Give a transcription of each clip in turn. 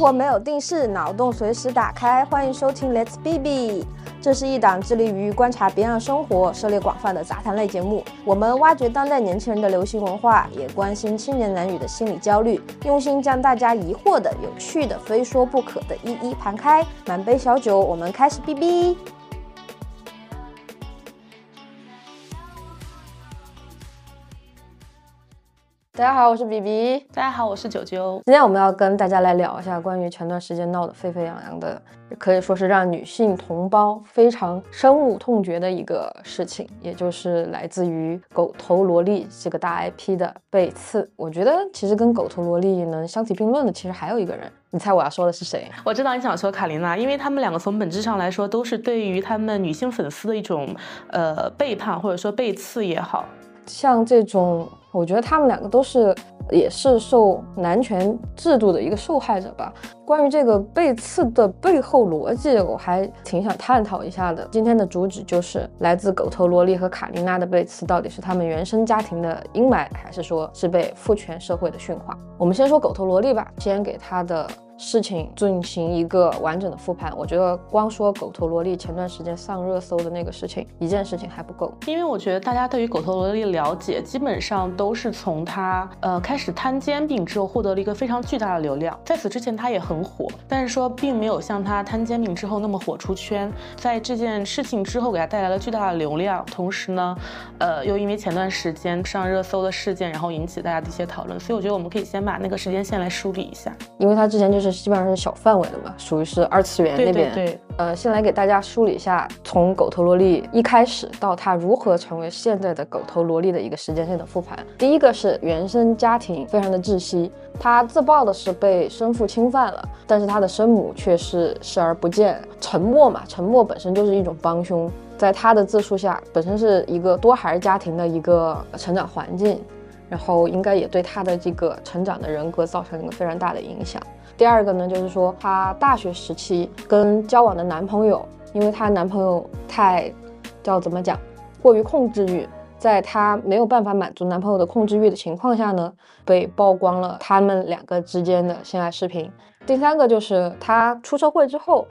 活没有定式，脑洞随时打开。欢迎收听 Let's B B，这是一档致力于观察别样生活、涉猎广泛的杂谈类节目。我们挖掘当代年轻人的流行文化，也关心青年男女的心理焦虑，用心将大家疑惑的、有趣的、非说不可的一一盘开。满杯小酒，我们开始 B B。大家好，我是 B B。大家好，我是九九。今天我们要跟大家来聊一下关于前段时间闹得沸沸扬扬的，可以说是让女性同胞非常深恶痛绝的一个事情，也就是来自于狗头萝莉这个大 IP 的被刺。我觉得其实跟狗头萝莉能相提并论的，其实还有一个人。你猜我要说的是谁？我知道你想说卡琳娜，因为他们两个从本质上来说，都是对于他们女性粉丝的一种呃背叛，或者说被刺也好。像这种，我觉得他们两个都是，也是受男权制度的一个受害者吧。关于这个被刺的背后逻辑，我还挺想探讨一下的。今天的主旨就是来自狗头萝莉和卡琳娜的被刺，到底是他们原生家庭的阴霾，还是说是被父权社会的驯化？我们先说狗头萝莉吧，先给她的。事情进行一个完整的复盘，我觉得光说狗头萝莉前段时间上热搜的那个事情，一件事情还不够，因为我觉得大家对于狗头萝莉了解，基本上都是从她呃开始摊煎饼之后获得了一个非常巨大的流量，在此之前她也很火，但是说并没有像她摊煎饼之后那么火出圈，在这件事情之后给她带来了巨大的流量，同时呢，呃又因为前段时间上热搜的事件，然后引起大家的一些讨论，所以我觉得我们可以先把那个时间线来梳理一下，因为她之前就是。基本上是小范围的嘛，属于是二次元那边。对，呃，先来给大家梳理一下，从狗头萝莉一开始到她如何成为现在的狗头萝莉的一个时间线的复盘。第一个是原生家庭非常的窒息，她自曝的是被生父侵犯了，但是她的生母却是视而不见，沉默嘛，沉默本身就是一种帮凶。在她的自述下，本身是一个多孩家庭的一个成长环境，然后应该也对她的这个成长的人格造成一个非常大的影响。第二个呢，就是说她大学时期跟交往的男朋友，因为她男朋友太叫怎么讲，过于控制欲，在她没有办法满足男朋友的控制欲的情况下呢，被曝光了他们两个之间的性爱视频。第三个就是她出社会之后，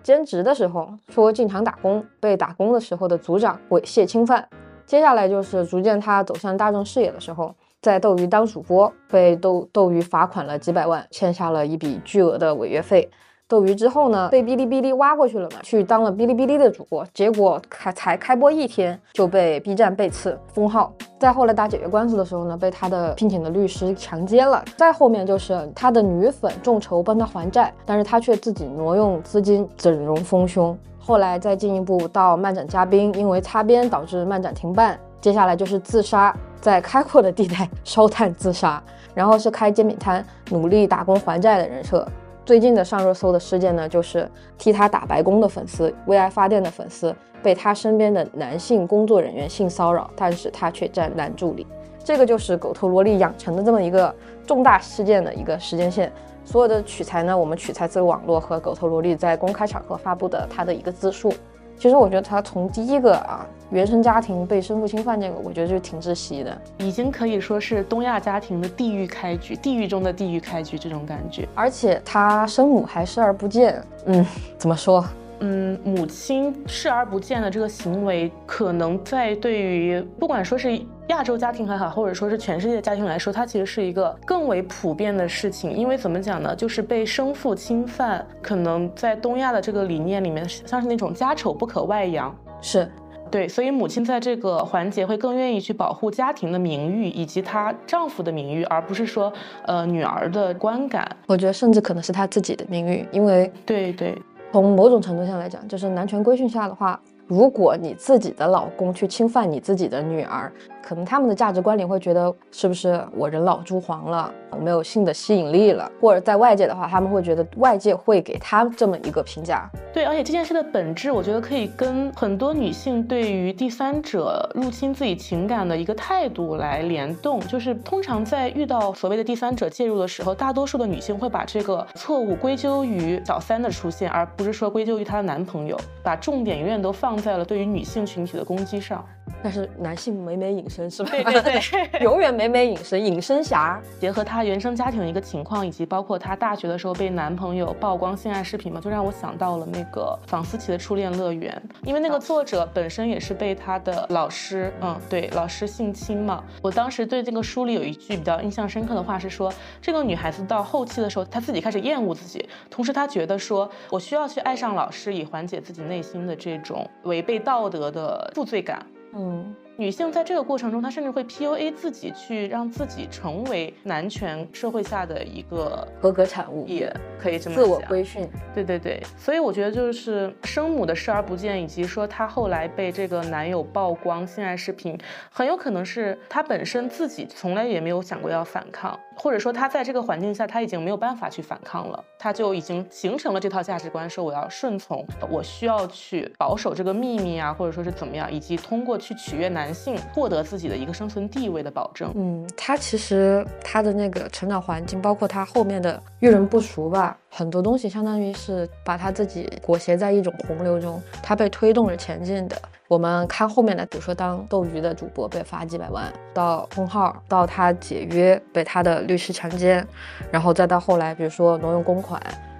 兼职的时候说进厂打工，被打工的时候的组长猥亵侵犯。接下来就是逐渐她走向大众视野的时候。在斗鱼当主播，被斗斗鱼罚款了几百万，欠下了一笔巨额的违约费。斗鱼之后呢，被哔哩哔哩挖过去了嘛，去当了哔哩哔哩的主播。结果开才开播一天，就被 B 站被刺封号。再后来打解约官司的时候呢，被他的聘请的律师强奸了。再后面就是他的女粉众筹帮他还债，但是他却自己挪用资金整容丰胸。后来再进一步到漫展嘉宾，因为擦边导致漫展停办。接下来就是自杀。在开阔的地带烧炭自杀，然后是开煎饼摊，努力打工还债的人设。最近的上热搜的事件呢，就是替他打白工的粉丝，为爱发电的粉丝被他身边的男性工作人员性骚扰，但是他却站男助理。这个就是狗头萝莉养成的这么一个重大事件的一个时间线。所有的取材呢，我们取材自网络和狗头萝莉在公开场合发布的他的一个自述。其实我觉得他从第一个啊原生家庭被生父侵犯这个，我觉得就挺窒息的，已经可以说是东亚家庭的地狱开局，地狱中的地狱开局这种感觉。而且他生母还视而不见，嗯，怎么说？嗯，母亲视而不见的这个行为，可能在对于不管说是亚洲家庭还好，或者说是全世界家庭来说，它其实是一个更为普遍的事情。因为怎么讲呢？就是被生父侵犯，可能在东亚的这个理念里面，像是那种家丑不可外扬，是对，所以母亲在这个环节会更愿意去保护家庭的名誉以及她丈夫的名誉，而不是说呃女儿的观感。我觉得甚至可能是她自己的名誉，因为对对。从某种程度上来讲，就是男权规训下的话，如果你自己的老公去侵犯你自己的女儿。可能他们的价值观里会觉得，是不是我人老珠黄了，我没有性的吸引力了？或者在外界的话，他们会觉得外界会给他这么一个评价。对，而且这件事的本质，我觉得可以跟很多女性对于第三者入侵自己情感的一个态度来联动。就是通常在遇到所谓的第三者介入的时候，大多数的女性会把这个错误归咎于小三的出现，而不是说归咎于她的男朋友，把重点永远都放在了对于女性群体的攻击上。但是男性美美隐身是吧？对对对，永远美美隐身，隐身侠。结合她原生家庭的一个情况，以及包括她大学的时候被男朋友曝光性爱视频嘛，就让我想到了那个房思琪的初恋乐园，因为那个作者本身也是被他的老师，嗯，对，老师性侵嘛。我当时对这个书里有一句比较印象深刻的话是说，这个女孩子到后期的时候，她自己开始厌恶自己，同时她觉得说我需要去爱上老师，以缓解自己内心的这种违背道德的负罪感。嗯，女性在这个过程中，她甚至会 PUA 自己，去让自己成为男权社会下的一个合格产物，也可以这么自我规训。对对对，所以我觉得就是生母的视而不见，以及说她后来被这个男友曝光性爱视频，很有可能是她本身自己从来也没有想过要反抗，或者说她在这个环境下，她已经没有办法去反抗了，她就已经形成了这套价值观，说我要顺从，我需要去保守这个秘密啊，或者说是怎么样，以及通过去取悦男男性，获得自己的一个生存地位的保证。嗯，他其实他的那个成长环境，包括他后面的遇人不淑吧，很多东西相当于是把他自己裹挟在一种洪流中，他被推动着前进的。我们看后面的，比如说当斗鱼的主播被罚几百万，到封号，到他解约被他的律师强奸，然后再到后来，比如说挪用公款。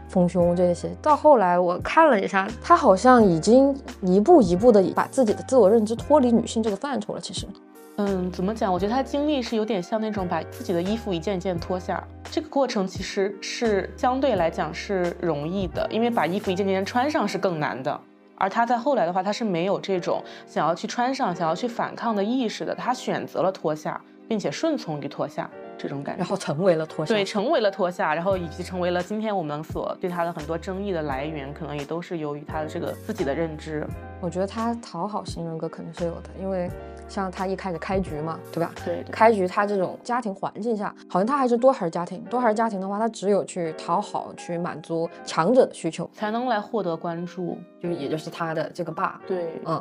丰胸这些，到后来我看了一下，他好像已经一步一步的把自己的自我认知脱离女性这个范畴了。其实，嗯，怎么讲？我觉得他经历是有点像那种把自己的衣服一件一件脱下，这个过程其实是相对来讲是容易的，因为把衣服一件件穿上是更难的。而他在后来的话，他是没有这种想要去穿上、想要去反抗的意识的，他选择了脱下，并且顺从于脱下这种感觉然。后成为了脱下。对，成为了脱下，然后以及成为了今天我们所对他的很多争议的来源，可能也都是由于他的这个自己的认知。我觉得他讨好型人格肯定是有的，因为像他一开始开局嘛，对吧？对开局他这种家庭环境下，好像他还是多孩家庭。多孩家庭的话，他只有去讨好、去满足强者的需求，才能来获得关注。就也就是他的这个爸。对，嗯，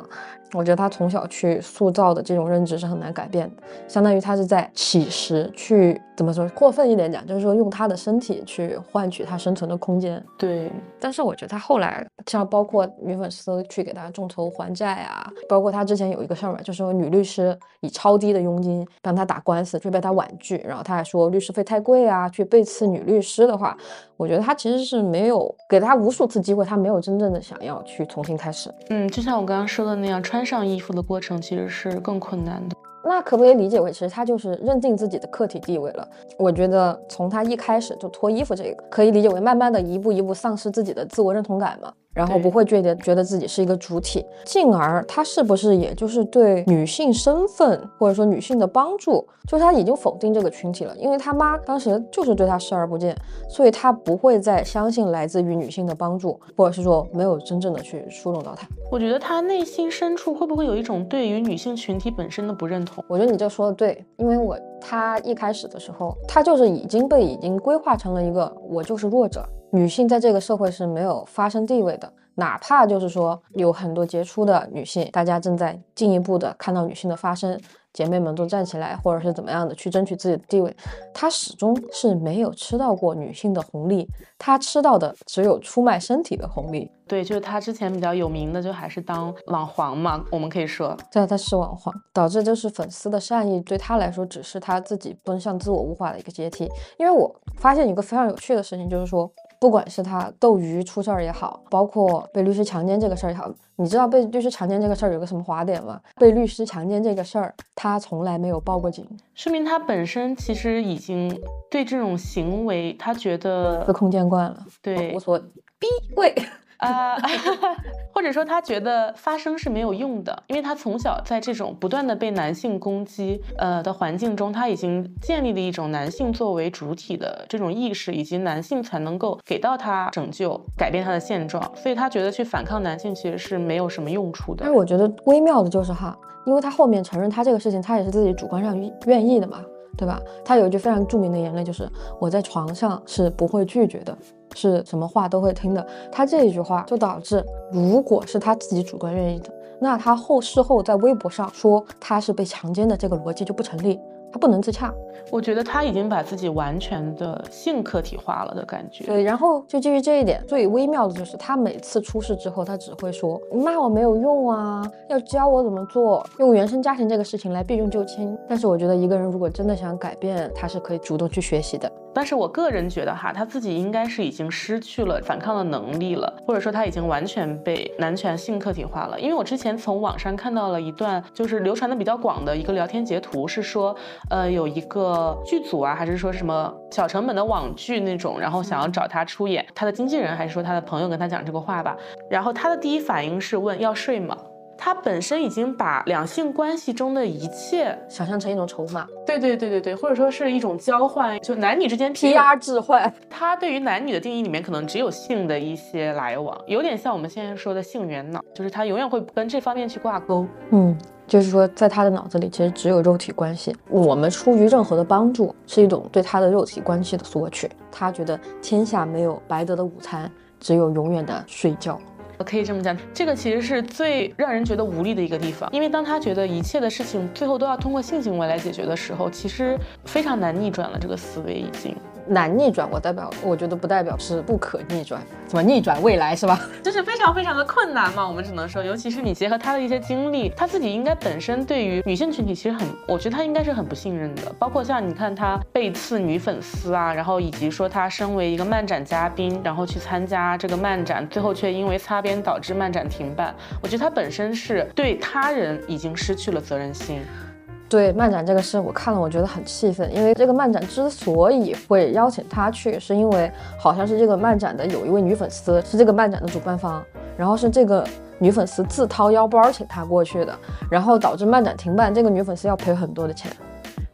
我觉得他从小去塑造的这种认知是很难改变的，相当于他是在乞食，去怎么说过分一点讲，就是说用他的身体去换取他生存的空间。对，但是我觉得他后来，像包括女粉丝去给他众筹还债啊，包括他之前有一个事儿嘛，就是说女律师以超低的佣金帮他打官司，却被他婉拒，然后他还说律师费太贵啊，去背刺女律师的话，我觉得他其实是没有给他无数次机会，他没有真正的想要去重新开始。嗯，就像我刚刚说的那样，穿穿上衣服的过程其实是更困难的。那可不可以理解为，其实他就是认定自己的客体地位了？我觉得从他一开始就脱衣服这个，可以理解为慢慢的一步一步丧失自己的自我认同感嘛，然后不会觉得觉得自己是一个主体，进而他是不是也就是对女性身份或者说女性的帮助，就是他已经否定这个群体了，因为他妈当时就是对他视而不见，所以他不会再相信来自于女性的帮助，或者是说没有真正的去疏动到他。我觉得他内心深处会不会有一种对于女性群体本身的不认同？我觉得你这说的对，因为我他一开始的时候，他就是已经被已经规划成了一个我就是弱者，女性在这个社会是没有发声地位的，哪怕就是说有很多杰出的女性，大家正在进一步的看到女性的发声，姐妹们都站起来，或者是怎么样的去争取自己的地位，她始终是没有吃到过女性的红利，她吃到的只有出卖身体的红利。对，就是她之前比较有名的，就还是当网黄嘛，我们可以说，对，她是网黄，导致就是粉丝的善意对她来说只是她自己奔向自我物化的一个阶梯。因为我发现一个非常有趣的事情，就是说，不管是他斗鱼出事儿也好，包括被律师强奸这个事儿也好，你知道被律师强奸这个事儿有个什么滑点吗？被律师强奸这个事儿，他从来没有报过警，说明他本身其实已经对这种行为，他觉得司空见惯了，对无所逼跪。啊 或者说他觉得发声是没有用的，因为他从小在这种不断的被男性攻击呃的环境中，他已经建立了一种男性作为主体的这种意识，以及男性才能够给到他拯救、改变他的现状，所以他觉得去反抗男性其实是没有什么用处的但是。我觉得微妙的就是哈，因为他后面承认他这个事情，他也是自己主观上愿意的嘛，对吧？他有一句非常著名的言论，就是我在床上是不会拒绝的，是什么话都会听的。他这一句话就导致，如果是他自己主观愿意的，那他后事后在微博上说他是被强奸的这个逻辑就不成立。他不能自洽。我觉得他已经把自己完全的性客体化了的感觉。对，然后就基于这一点，最微妙的就是他每次出事之后，他只会说骂我没有用啊，要教我怎么做，用原生家庭这个事情来避重就轻。但是我觉得一个人如果真的想改变，他是可以主动去学习的。但是我个人觉得哈，他自己应该是已经失去了反抗的能力了，或者说他已经完全被男权性客体化了。因为我之前从网上看到了一段，就是流传的比较广的一个聊天截图，是说，呃，有一个剧组啊，还是说什么小成本的网剧那种，然后想要找他出演，他的经纪人还是说他的朋友跟他讲这个话吧，然后他的第一反应是问要睡吗？他本身已经把两性关系中的一切想象成一种筹码，对对对对对，或者说是一种交换，就男女之间 PR 置换。他对于男女的定义里面，可能只有性的一些来往，有点像我们现在说的性缘脑，就是他永远会跟这方面去挂钩。嗯，就是说在他的脑子里，其实只有肉体关系。我们出于任何的帮助，是一种对他的肉体关系的索取。他觉得天下没有白得的午餐，只有永远的睡觉。可以这么讲，这个其实是最让人觉得无力的一个地方，因为当他觉得一切的事情最后都要通过性行为来解决的时候，其实非常难逆转了这个思维已经。难逆转，我代表，我觉得不代表是不可逆转，怎么逆转未来是吧？就是非常非常的困难嘛，我们只能说，尤其是你结合他的一些经历，他自己应该本身对于女性群体其实很，我觉得他应该是很不信任的，包括像你看他背刺女粉丝啊，然后以及说他身为一个漫展嘉宾，然后去参加这个漫展，最后却因为擦边导致漫展停办，我觉得他本身是对他人已经失去了责任心。对漫展这个事，我看了，我觉得很气愤，因为这个漫展之所以会邀请他去，是因为好像是这个漫展的有一位女粉丝是这个漫展的主办方，然后是这个女粉丝自掏腰包请他过去的，然后导致漫展停办，这个女粉丝要赔很多的钱，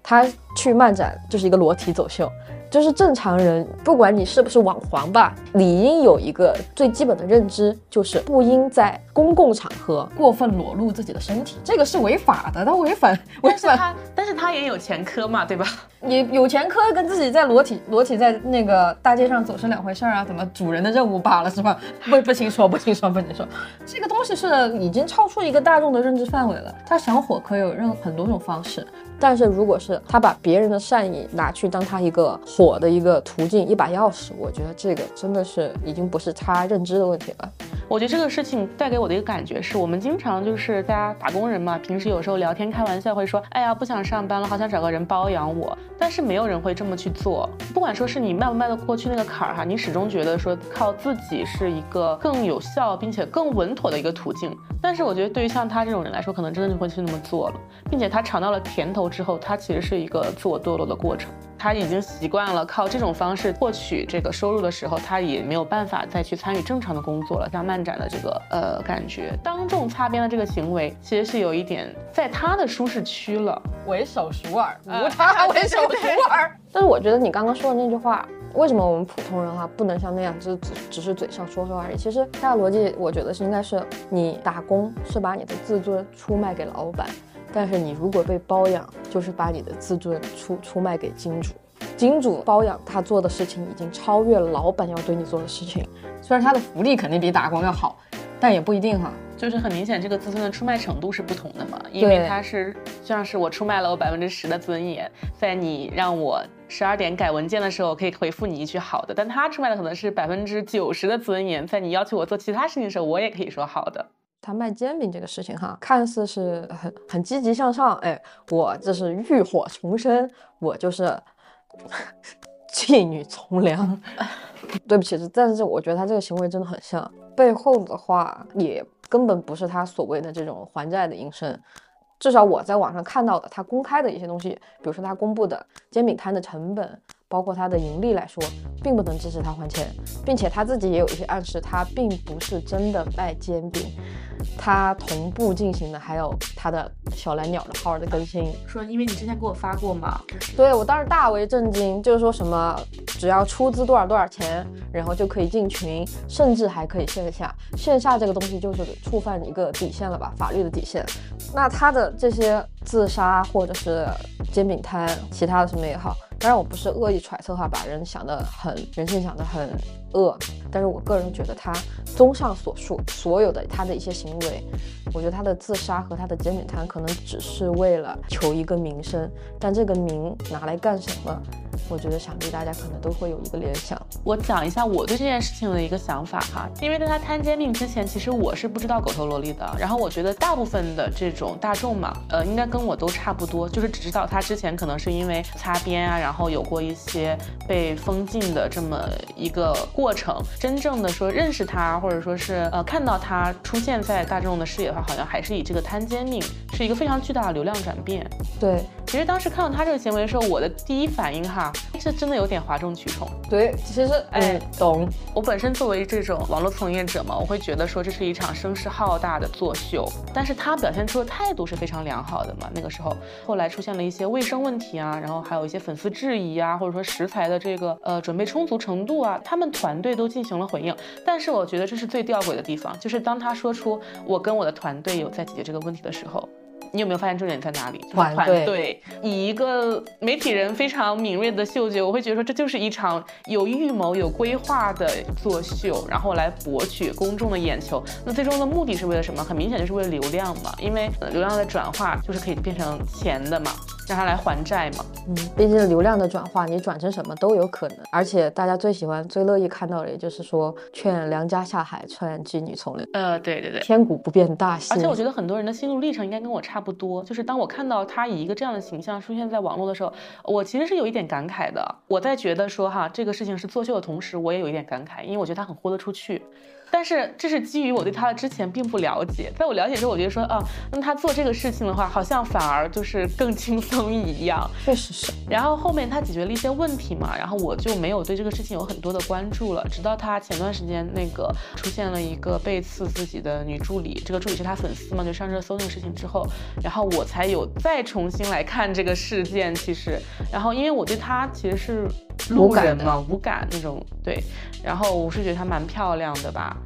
他去漫展就是一个裸体走秀。就是正常人，不管你是不是网黄吧，理应有一个最基本的认知，就是不应在公共场合过分裸露自己的身体，这个是违法的，他违反 违反他，但是他也有前科嘛，对吧？你有前科跟自己在裸体裸体在那个大街上走是两回事儿啊，怎么主人的任务罢了是吧？不不清楚，不清楚，不清楚，这个东西是已经超出一个大众的认知范围了。他想火可以有任很多种方式。但是如果是他把别人的善意拿去当他一个火的一个途径，一把钥匙，我觉得这个真的是已经不是他认知的问题了。我觉得这个事情带给我的一个感觉是，我们经常就是大家打工人嘛，平时有时候聊天开玩笑会说，哎呀不想上班了，好想找个人包养我。但是没有人会这么去做，不管说是你迈不迈得过去那个坎儿哈，你始终觉得说靠自己是一个更有效并且更稳妥的一个途径。但是我觉得对于像他这种人来说，可能真的就会去那么做了，并且他尝到了甜头之后，他其实是一个自我堕落的过程。他已经习惯了靠这种方式获取这个收入的时候，他也没有办法再去参与正常的工作了。像漫展的这个呃感觉，当众擦边的这个行为，其实是有一点在他的舒适区了，为首熟耳，无他，为首熟耳。但是我觉得你刚刚说的那句话，为什么我们普通人哈不能像那样，就是只只是嘴上说说而已？其实他的逻辑，我觉得是应该是你打工是把你的自尊出卖给老板。但是你如果被包养，就是把你的自尊出出卖给金主，金主包养他做的事情已经超越了老板要对你做的事情。虽然他的福利肯定比打工要好，但也不一定哈。就是很明显，这个自尊的出卖程度是不同的嘛，因为他是像是我出卖了我百分之十的尊严，在你让我十二点改文件的时候，可以回复你一句好的，但他出卖的可能是百分之九十的尊严，在你要求我做其他事情的时候，我也可以说好的。他卖煎饼这个事情哈，看似是很很积极向上，哎，我这是浴火重生，我就是 妓女从良。对不起，但是我觉得他这个行为真的很像，背后的话也根本不是他所谓的这种还债的营生。至少我在网上看到的，他公开的一些东西，比如说他公布的煎饼摊的成本，包括他的盈利来说，并不能支持他还钱，并且他自己也有一些暗示，他并不是真的卖煎饼。他同步进行的还有他的小蓝鸟的号的更新，说因为你之前给我发过嘛，对我当时大为震惊，就是说什么只要出资多少多少钱，然后就可以进群，甚至还可以线下，线下这个东西就是触犯一个底线了吧，法律的底线。那他的这些自杀或者是煎饼摊，其他的什么也好，当然我不是恶意揣测哈，把人想得很人性想得很恶。但是我个人觉得他综上所述，所有的他的一些行为，我觉得他的自杀和他的煎饼摊可能只是为了求一个名声，但这个名拿来干什么？我觉得想必大家可能都会有一个联想。我讲一下我对这件事情的一个想法哈，因为在他摊煎饼之前，其实我是不知道狗头萝莉的。然后我觉得大部分的这种大众嘛，呃，应该跟我都差不多，就是只知道他之前可能是因为擦边啊，然后有过一些被封禁的这么一个过过程。真正的说认识他，或者说是呃看到他出现在大众的视野的话，好像还是以这个摊煎饼是一个非常巨大的流量转变。对，其实当时看到他这个行为的时候，我的第一反应哈。这真的有点哗众取宠。对，其实哎，懂。我本身作为这种网络从业者嘛，我会觉得说这是一场声势浩大的作秀。但是他表现出的态度是非常良好的嘛。那个时候，后来出现了一些卫生问题啊，然后还有一些粉丝质疑啊，或者说食材的这个呃准备充足程度啊，他们团队都进行了回应。但是我觉得这是最吊诡的地方，就是当他说出我跟我的团队有在解决这个问题的时候。你有没有发现重点在哪里？团队以一个媒体人非常敏锐的嗅觉，我会觉得说这就是一场有预谋、有规划的作秀，然后来博取公众的眼球。那最终的目的是为了什么？很明显就是为了流量嘛，因为流量的转化就是可以变成钱的嘛。让他来还债嘛？嗯，毕竟流量的转化，你转成什么都有可能。而且大家最喜欢、最乐意看到的，也就是说，劝良家下海，劝妓女从良。呃，对对对，千古不变大戏。而且我觉得很多人的心路历程应该跟我差不多。就是当我看到他以一个这样的形象出现在网络的时候，我其实是有一点感慨的。我在觉得说哈，这个事情是作秀的同时，我也有一点感慨，因为我觉得他很豁得出去。但是这是基于我对他的之前并不了解，在我了解之后，我觉得说啊，那他做这个事情的话，好像反而就是更轻松一样。确实是。然后后面他解决了一些问题嘛，然后我就没有对这个事情有很多的关注了。直到他前段时间那个出现了一个背刺自己的女助理，这个助理是他粉丝嘛，就上热搜那个事情之后，然后我才有再重新来看这个事件。其实，然后因为我对他其实是路人嘛，无感那种。对，然后我是觉得她蛮漂亮的吧。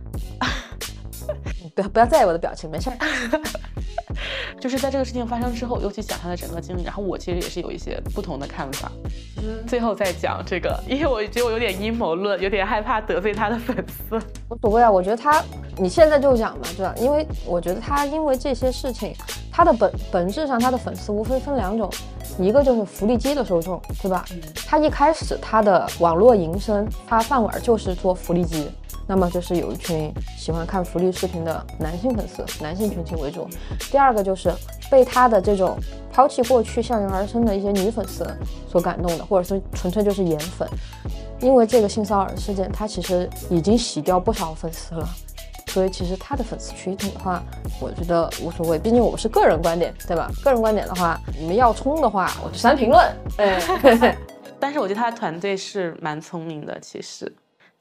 不要不要在意我的表情，没事儿。就是在这个事情发生之后，又去想他的整个经历，然后我其实也是有一些不同的看法。嗯，最后再讲这个，因为我觉得我有点阴谋论，有点害怕得罪他的粉丝。无所谓啊，我觉得他，你现在就讲嘛，对吧？因为我觉得他因为这些事情，他的本本质上他的粉丝无非分两种，一个就是福利机的受众，对吧？他一开始他的网络营生，他饭碗就是做福利机。那么就是有一群喜欢看福利视频的男性粉丝，男性群体为主。第二个就是被他的这种抛弃过去向人而生的一些女粉丝所感动的，或者说纯粹就是颜粉。因为这个性骚扰事件，他其实已经洗掉不少粉丝了，所以其实他的粉丝群体的话，我觉得无所谓。毕竟我是个人观点，对吧？个人观点的话，你们要冲的话，我就删评论。哎，但是我觉得他的团队是蛮聪明的，其实。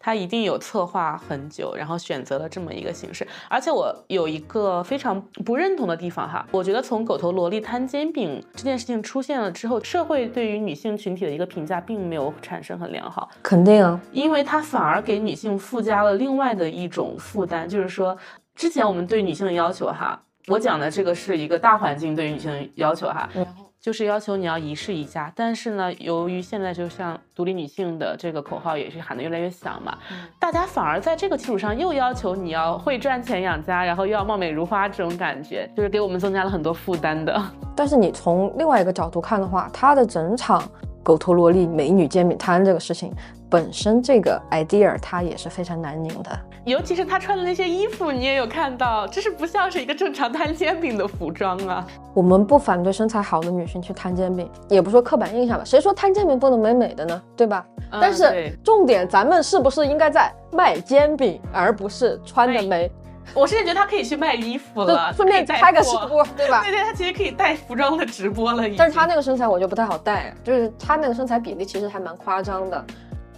他一定有策划很久，然后选择了这么一个形式。而且我有一个非常不认同的地方哈，我觉得从狗头萝莉摊煎饼这件事情出现了之后，社会对于女性群体的一个评价并没有产生很良好。肯定啊，因为它反而给女性附加了另外的一种负担，就是说之前我们对女性的要求哈，我讲的这个是一个大环境对于女性的要求哈。就是要求你要一世一家，但是呢，由于现在就像独立女性的这个口号也是喊得越来越响嘛，大家反而在这个基础上又要求你要会赚钱养家，然后又要貌美如花，这种感觉就是给我们增加了很多负担的。但是你从另外一个角度看的话，它的整场狗头萝莉美女煎饼摊这个事情。本身这个 idea 它也是非常难拧的，尤其是她穿的那些衣服，你也有看到，这是不像是一个正常摊煎饼的服装啊。我们不反对身材好的女性去摊煎饼，也不说刻板印象吧，谁说摊煎饼不能美美的呢？对吧？但是重点，咱们是不是应该在卖煎饼，而不是穿的美？我甚至觉得他可以去卖衣服了，顺便开个直播，对吧？对 对，他其实可以带服装的直播了。但是他那个身材我就不太好带，就是他那个身材比例其实还蛮夸张的。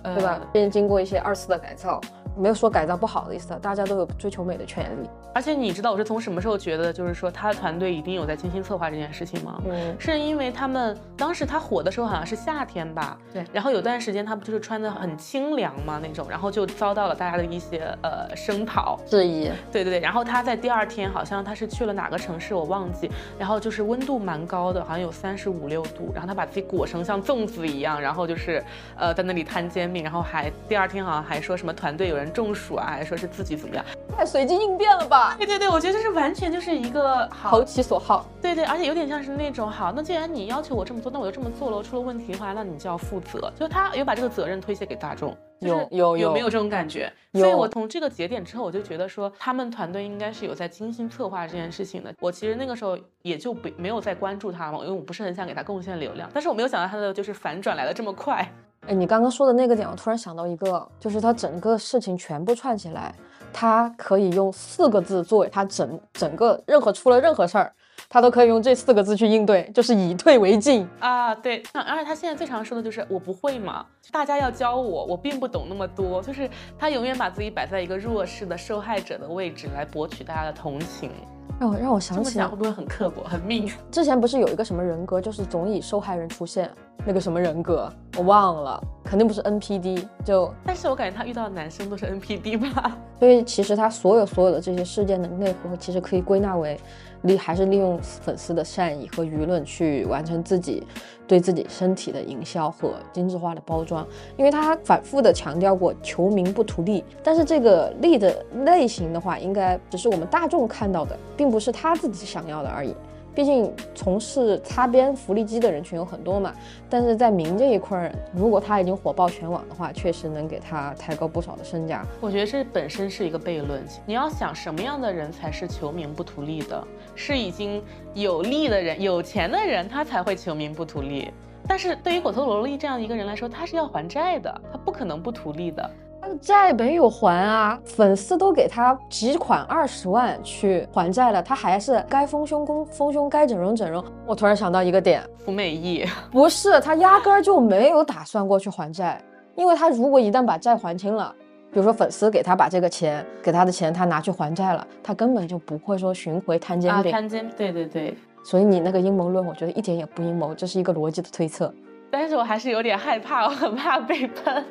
对吧？并经过一些二次的改造，没有说改造不好的意思，大家都有追求美的权利。而且你知道我是从什么时候觉得，就是说他的团队一定有在精心策划这件事情吗？嗯，是因为他们当时他火的时候好像是夏天吧？对。然后有段时间他不就是穿的很清凉嘛那种，然后就遭到了大家的一些呃声讨质疑。对对对。然后他在第二天好像他是去了哪个城市我忘记，然后就是温度蛮高的，好像有三十五六度，然后他把自己裹成像粽子一样，然后就是呃在那里摊煎饼，然后还第二天好像还说什么团队有人中暑啊，还说是自己怎么样，太随机应变了吧？对对对，我觉得这是完全就是一个投其所好。对对，而且有点像是那种好，那既然你要求我这么做，那我就这么做了。出了问题的话，那你就要负责。就他有把这个责任推卸给大众，有有有有没有这种感觉？所以我从这个节点之后，我就觉得说他们团队应该是有在精心策划这件事情的。我其实那个时候也就不没有再关注他嘛，因为我不是很想给他贡献流量。但是我没有想到他的就是反转来的这么快。哎，你刚刚说的那个点，我突然想到一个，就是他整个事情全部串起来，他可以用四个字作为他整整个任何出了任何事儿。他都可以用这四个字去应对，就是以退为进啊。对，那而且他现在最常说的就是我不会嘛，大家要教我，我并不懂那么多。就是他永远把自己摆在一个弱势的受害者的位置来博取大家的同情。让我让我想起，会不会很刻薄、很命？之前不是有一个什么人格，就是总以受害人出现，那个什么人格我忘了，肯定不是 NPD。就，但是我感觉他遇到的男生都是 NPD 吧。所以其实他所有所有的这些事件的内核，其实可以归纳为。利还是利用粉丝的善意和舆论去完成自己对自己身体的营销和精致化的包装，因为他反复的强调过求名不图利，但是这个利的类型的话，应该只是我们大众看到的，并不是他自己想要的而已。毕竟从事擦边福利机的人群有很多嘛，但是在名这一块，如果他已经火爆全网的话，确实能给他抬高不少的身价。我觉得这本身是一个悖论。你要想什么样的人才是求名不图利的？是已经有利的人、有钱的人，他才会求名不图利。但是对于果陀萝莉这样一个人来说，他是要还债的，他不可能不图利的。债没有还啊，粉丝都给他集款二十万去还债了，他还是该丰胸丰丰胸，该整容整容。我突然想到一个点，服美意不是他压根儿就没有打算过去还债，因为他如果一旦把债还清了，比如说粉丝给他把这个钱给他的钱他拿去还债了，他根本就不会说巡回摊煎饼。摊煎，对对对。所以你那个阴谋论，我觉得一点也不阴谋，这是一个逻辑的推测。但是我还是有点害怕，我很怕被喷。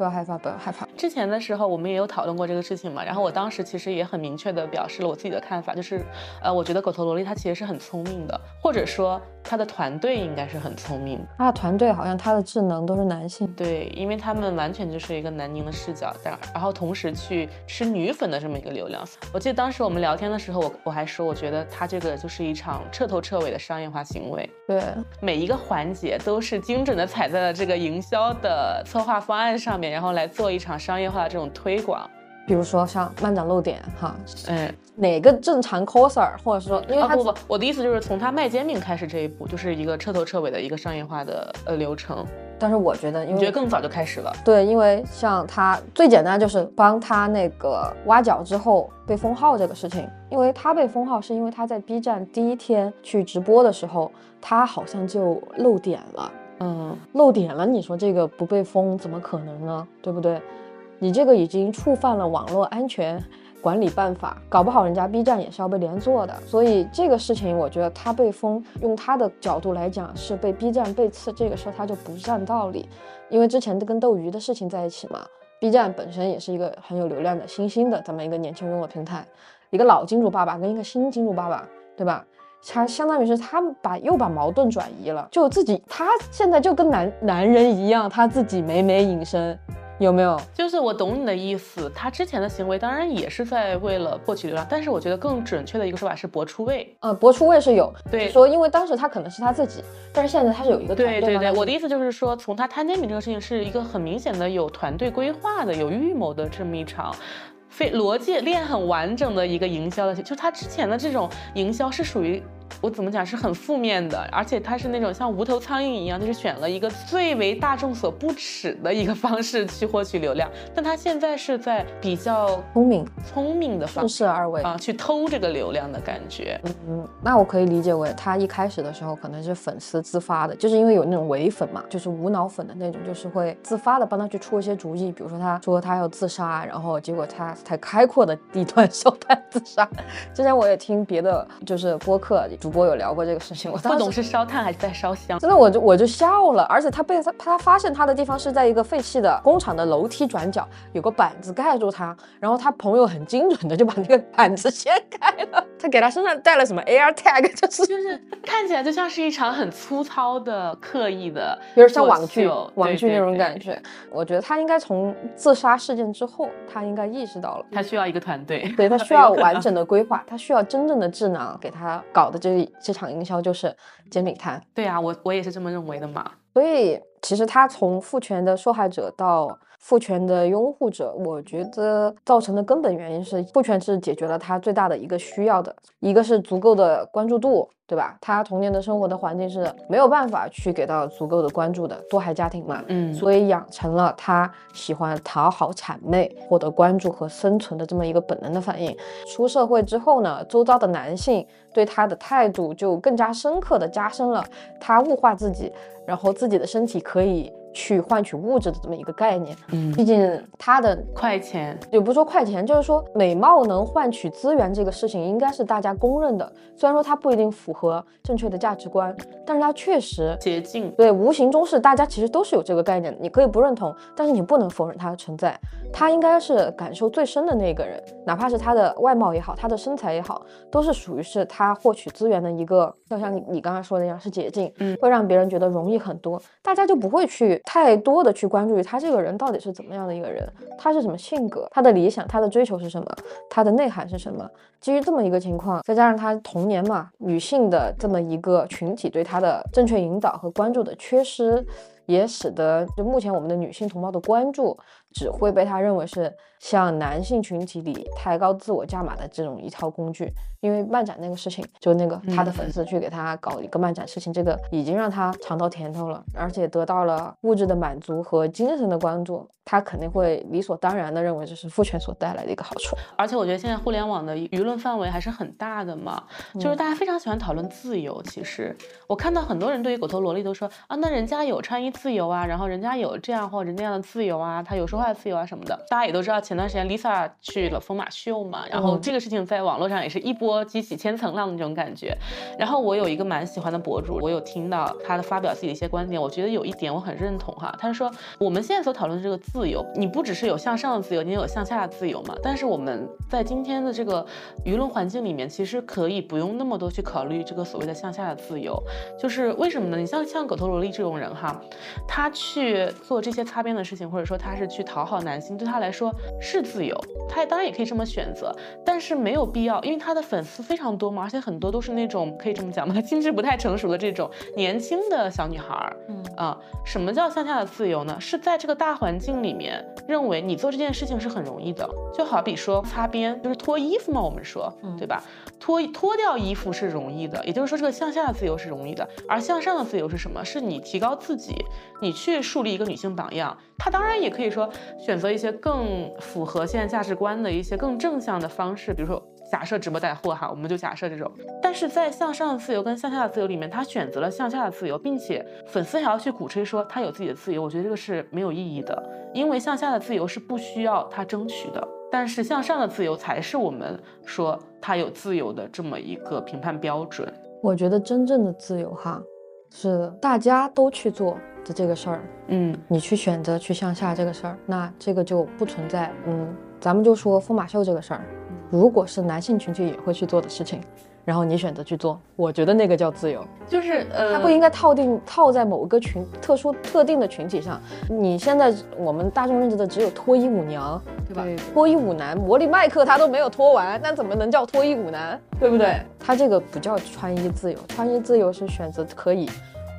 不要害怕，不要害怕。之前的时候，我们也有讨论过这个事情嘛。然后我当时其实也很明确的表示了我自己的看法，就是，呃，我觉得狗头萝莉她其实是很聪明的，或者说她的团队应该是很聪明。她的团队好像她的智能都是男性，对，因为他们完全就是一个南宁的视角，但然后同时去吃女粉的这么一个流量。我记得当时我们聊天的时候，我我还说，我觉得他这个就是一场彻头彻尾的商业化行为。对，每一个环节都是精准的踩在了这个营销的策划方案上面。然后来做一场商业化的这种推广，比如说像漫展露点哈，嗯，哪个正常 coser，或者说，因为他不不，我的意思就是从他卖煎饼开始这一步，就是一个彻头彻尾的一个商业化的呃流程。但是我觉得，你觉得更早就开始了？对，因为像他最简单就是帮他那个挖角之后被封号这个事情，因为他被封号是因为他在 B 站第一天去直播的时候，他好像就漏点了。嗯，漏点了，你说这个不被封怎么可能呢？对不对？你这个已经触犯了网络安全管理办法，搞不好人家 B 站也是要被连坐的。所以这个事情，我觉得他被封，用他的角度来讲是被 B 站背刺，这个事儿他就不占道理。因为之前都跟斗鱼的事情在一起嘛，B 站本身也是一个很有流量的新兴的这么一个年轻人的平台，一个老金主爸爸跟一个新金主爸爸，对吧？他相当于是他把又把矛盾转移了，就自己他现在就跟男男人一样，他自己美美隐身，有没有？就是我懂你的意思，他之前的行为当然也是在为了获取流量，但是我觉得更准确的一个说法是博出位。呃，博出位是有，对，说因为当时他可能是他自己，但是现在他是有一个团队。对对对，我的意思就是说，从他摊煎饼这个事情是一个很明显的有团队规划的、有预谋的这么一场。非逻辑链很完整的一个营销的，就他之前的这种营销是属于我怎么讲是很负面的，而且他是那种像无头苍蝇一样，就是选了一个最为大众所不耻的一个方式去获取流量。但他现在是在比较聪明、聪明的方式而为啊，去偷这个流量的感觉。嗯，那我可以理解为他一开始的时候可能是粉丝自发的，就是因为有那种伪粉嘛，就是无脑粉的那种，就是会自发的帮他去出一些主意，比如说他说他要自杀，然后结果他才开阔的地段 烧炭自杀。之前我也听别的就是播客主播有聊过这个事情，我不懂是烧炭还是在烧香，真的我就我就笑了，而且他被他他发现他的地方是在一个废弃的工厂的楼梯转角，有个板子盖住他，然后他朋友很精准的就把那个板子掀开了，他给他身上带了什么 Air Tag，就是就是看起来就像是一场很粗糙的刻意的，有点像网剧网剧那种感觉。我觉得他应该从自杀事件之后，他应该意识到了。他需要一个团队，对他需要完整的规划，他需要真正的智囊给他搞的这这场营销就是煎饼摊。对啊，我我也是这么认为的嘛。所以其实他从父权的受害者到父权的拥护者，我觉得造成的根本原因是父权是解决了他最大的一个需要的，一个是足够的关注度，对吧？他童年的生活的环境是没有办法去给到足够的关注的，多孩家庭嘛，嗯，所以养成了他喜欢讨好谄媚、获得关注和生存的这么一个本能的反应。出社会之后呢，周遭的男性对他的态度就更加深刻的加深了他物化自己，然后自己的身体可以。去换取物质的这么一个概念，嗯，毕竟他的快钱也不说快钱，就是说美貌能换取资源这个事情应该是大家公认的。虽然说它不一定符合正确的价值观，但是它确实捷径。对，无形中是大家其实都是有这个概念的。你可以不认同，但是你不能否认它的存在。他应该是感受最深的那个人，哪怕是他的外貌也好，他的身材也好，都是属于是他获取资源的一个，就像你你刚才说的那样，是捷径，嗯，会让别人觉得容易很多，大家就不会去。太多的去关注于他这个人到底是怎么样的一个人，他是什么性格，他的理想，他的追求是什么，他的内涵是什么？基于这么一个情况，再加上他童年嘛，女性的这么一个群体对他的正确引导和关注的缺失，也使得就目前我们的女性同胞的关注只会被他认为是向男性群体里抬高自我价码的这种一套工具。因为漫展那个事情，就那个他的粉丝去给他搞一个漫展事情，这个已经让他尝到甜头了，而且得到了物质的满足和精神的关注，他肯定会理所当然的认为这是父权所带来的一个好处。而且我觉得现在互联网的舆论范围还是很大的嘛，就是大家非常喜欢讨论自由。其实我看到很多人对于狗头萝莉都说啊，那人家有穿衣自由啊，然后人家有这样或者那样的自由啊，他有说话自由啊什么的。大家也都知道，前段时间 Lisa 去了疯马秀嘛，然后这个事情在网络上也是一波。激起千层浪的那种感觉，然后我有一个蛮喜欢的博主，我有听到他的发表自己的一些观点，我觉得有一点我很认同哈，他说我们现在所讨论的这个自由，你不只是有向上的自由，你也有向下的自由嘛。但是我们在今天的这个舆论环境里面，其实可以不用那么多去考虑这个所谓的向下的自由，就是为什么呢？你像像狗头萝莉这种人哈，他去做这些擦边的事情，或者说他是去讨好男性，对他来说是自由，他当然也可以这么选择，但是没有必要，因为他的粉。丝非常多嘛，而且很多都是那种可以这么讲吗？心智不太成熟的这种年轻的小女孩儿。嗯啊，什么叫向下的自由呢？是在这个大环境里面，认为你做这件事情是很容易的。就好比说擦边，就是脱衣服嘛，我们说，对吧？脱脱掉衣服是容易的，也就是说这个向下的自由是容易的。而向上的自由是什么？是你提高自己，你去树立一个女性榜样。他当然也可以说选择一些更符合现在价值观的一些更正向的方式，比如说。假设直播带货哈，我们就假设这种，但是在向上的自由跟向下的自由里面，他选择了向下的自由，并且粉丝还要去鼓吹说他有自己的自由，我觉得这个是没有意义的，因为向下的自由是不需要他争取的，但是向上的自由才是我们说他有自由的这么一个评判标准。我觉得真正的自由哈，是大家都去做的这个事儿，嗯，你去选择去向下这个事儿，那这个就不存在，嗯，咱们就说疯马秀这个事儿。如果是男性群体也会去做的事情，然后你选择去做，我觉得那个叫自由，就是呃，它不应该套定套在某个群特殊特定的群体上。你现在我们大众认知的只有脱衣舞娘，对吧？脱衣舞男，魔力麦克他都没有脱完，那怎么能叫脱衣舞男？对不对？他这个不叫穿衣自由，穿衣自由是选择可以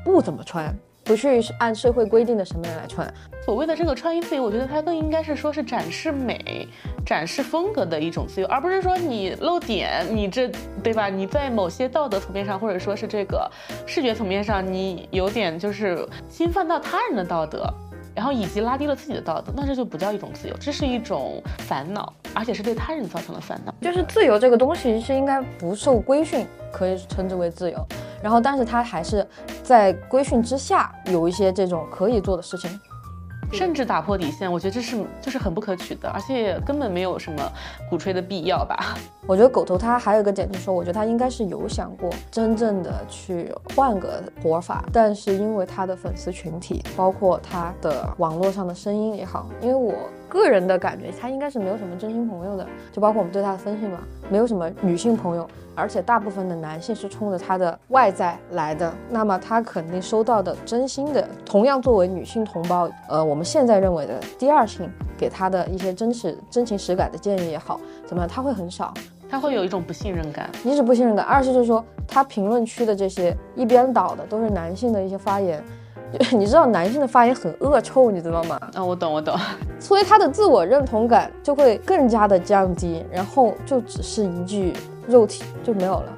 不怎么穿。不去按社会规定的审美来穿。所谓的这个穿衣自由，我觉得它更应该是说是展示美、展示风格的一种自由，而不是说你露点，你这对吧？你在某些道德层面上，或者说是这个视觉层面上，你有点就是侵犯到他人的道德，然后以及拉低了自己的道德，那这就不叫一种自由，这是一种烦恼，而且是对他人造成了烦恼。就是自由这个东西是应该不受规训，可以称之为自由。然后，但是他还是在规训之下有一些这种可以做的事情。甚至打破底线，我觉得这是就是很不可取的，而且根本没有什么鼓吹的必要吧。我觉得狗头他还有一个点就是说，我觉得他应该是有想过真正的去换个活法，但是因为他的粉丝群体，包括他的网络上的声音也好，因为我个人的感觉，他应该是没有什么真心朋友的，就包括我们对他的分析嘛，没有什么女性朋友。而且大部分的男性是冲着他的外在来的，那么他肯定收到的真心的，同样作为女性同胞，呃，我们现在认为的第二性给他的一些真实真情实感的建议也好，怎么样，他会很少，他会有一种不信任感。一是不信任感，二是就是说他评论区的这些一边倒的都是男性的一些发言，你知道男性的发言很恶臭，你知道吗？啊，我懂我懂，所以他的自我认同感就会更加的降低，然后就只是一具。肉体就没有了，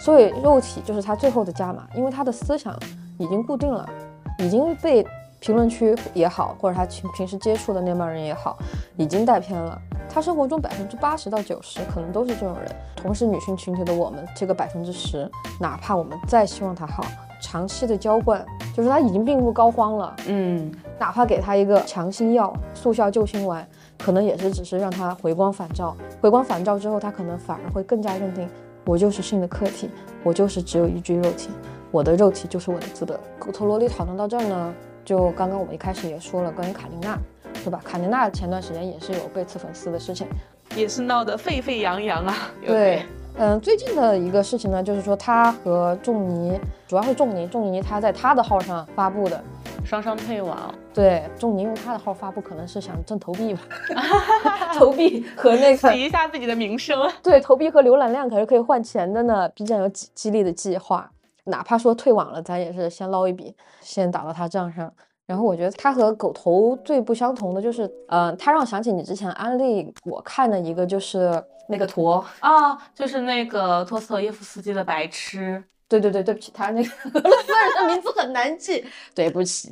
所以肉体就是他最后的加码，因为他的思想已经固定了，已经被评论区也好，或者他平平时接触的那帮人也好，已经带偏了。他生活中百分之八十到九十可能都是这种人。同时，女性群体的我们这个百分之十，哪怕我们再希望他好，长期的浇灌，就是他已经病入膏肓了。嗯，哪怕给他一个强心药、速效救心丸。可能也是只是让他回光返照，回光返照之后，他可能反而会更加认定我就是性的客体，我就是只有一具肉体，我的肉体就是我的资德。狗头萝莉讨论到这儿呢，就刚刚我们一开始也说了关于卡琳娜，对吧？卡琳娜前段时间也是有被刺粉丝的事情，也是闹得沸沸扬扬啊。对，嗯，最近的一个事情呢，就是说他和仲尼，主要是仲尼，仲尼他在他的号上发布的。双双退网，对，仲尼用他的号发布，可能是想挣投币吧，投币和那个洗一下自己的名声。对，投币和浏览量可是可以换钱的呢。B 站有激激励的计划，哪怕说退网了，咱也是先捞一笔，先打到他账上。然后我觉得他和狗头最不相同的就是，嗯，他让我想起你之前安利我看的一个，就是那个陀啊，就是那个托斯托耶夫斯基的白痴。对对对，对不起，他那个俄罗斯人的名字很难记，对不起，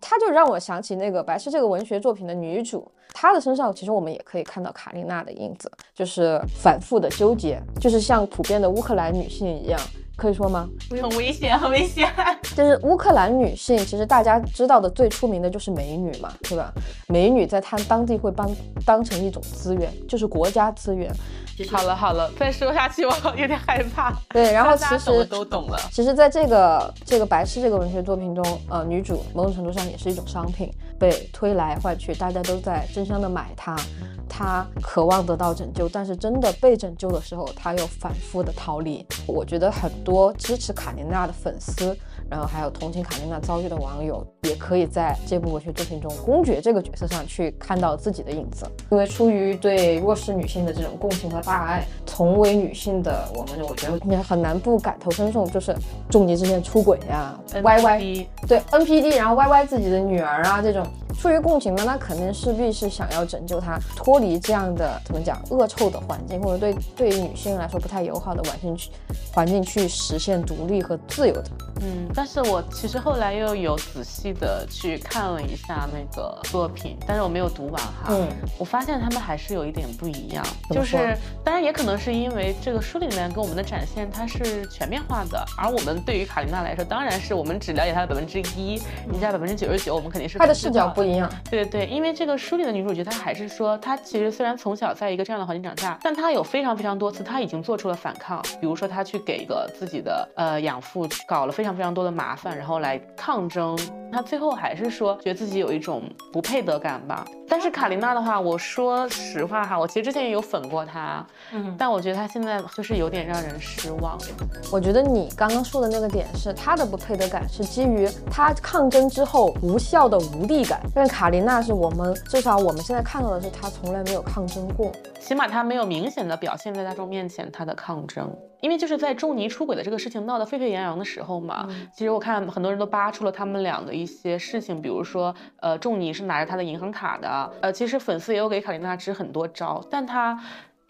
他就让我想起那个《白痴》这个文学作品的女主，她的身上其实我们也可以看到卡琳娜的影子，就是反复的纠结，就是像普遍的乌克兰女性一样。可以说吗？很危险，很危险。就是乌克兰女性，其实大家知道的最出名的就是美女嘛，对吧？美女在她当地会帮当成一种资源，就是国家资源。好了好了，再说下去我有点害怕。对，然后其实都懂了。其实，在这个这个白痴这个文学作品中，呃，女主某种程度上也是一种商品，被推来换去，大家都在争相的买它，它渴望得到拯救，但是真的被拯救的时候，它又反复的逃离。我觉得很多支持卡琳娜的粉丝。然后还有同情卡琳娜遭遇的网友，也可以在这部文学作品中，公爵这个角色上去看到自己的影子。因为出于对弱势女性的这种共情和大爱，同为女性的我们，我觉得也很难不感同身受。就是重疾之间出轨呀，Y Y 对 N P D，然后 Y Y 自己的女儿啊这种。出于共情呢，那肯定势必是想要拯救她脱离这样的怎么讲恶臭的环境，或者对对于女性来说不太友好的环境去环境去实现独立和自由的。嗯，但是我其实后来又有仔细的去看了一下那个作品，但是我没有读完哈。嗯，我发现他们还是有一点不一样，就是当然也可能是因为这个书里面跟我们的展现它是全面化的，而我们对于卡琳娜来说，当然是我们只了解她的百分之一，你在百分之九十九，我们肯定是她的视角不一样。对对对，因为这个书里的女主角她还是说，她其实虽然从小在一个这样的环境长大，但她有非常非常多次她已经做出了反抗，比如说她去给一个自己的呃养父搞了非常。非常多的麻烦，然后来抗争，她最后还是说觉得自己有一种不配得感吧。但是卡琳娜的话，我说实话哈，我其实之前也有粉过她，嗯，但我觉得她现在就是有点让人失望。我觉得你刚刚说的那个点是她的不配得感是基于她抗争之后无效的无力感，但卡琳娜是我们至少我们现在看到的是她从来没有抗争过，起码她没有明显的表现在大众面前她的抗争。因为就是在仲尼出轨的这个事情闹得沸沸扬扬的时候嘛，其实我看很多人都扒出了他们俩的一些事情，比如说，呃，仲尼是拿着他的银行卡的，呃，其实粉丝也有给卡琳娜支很多招，但他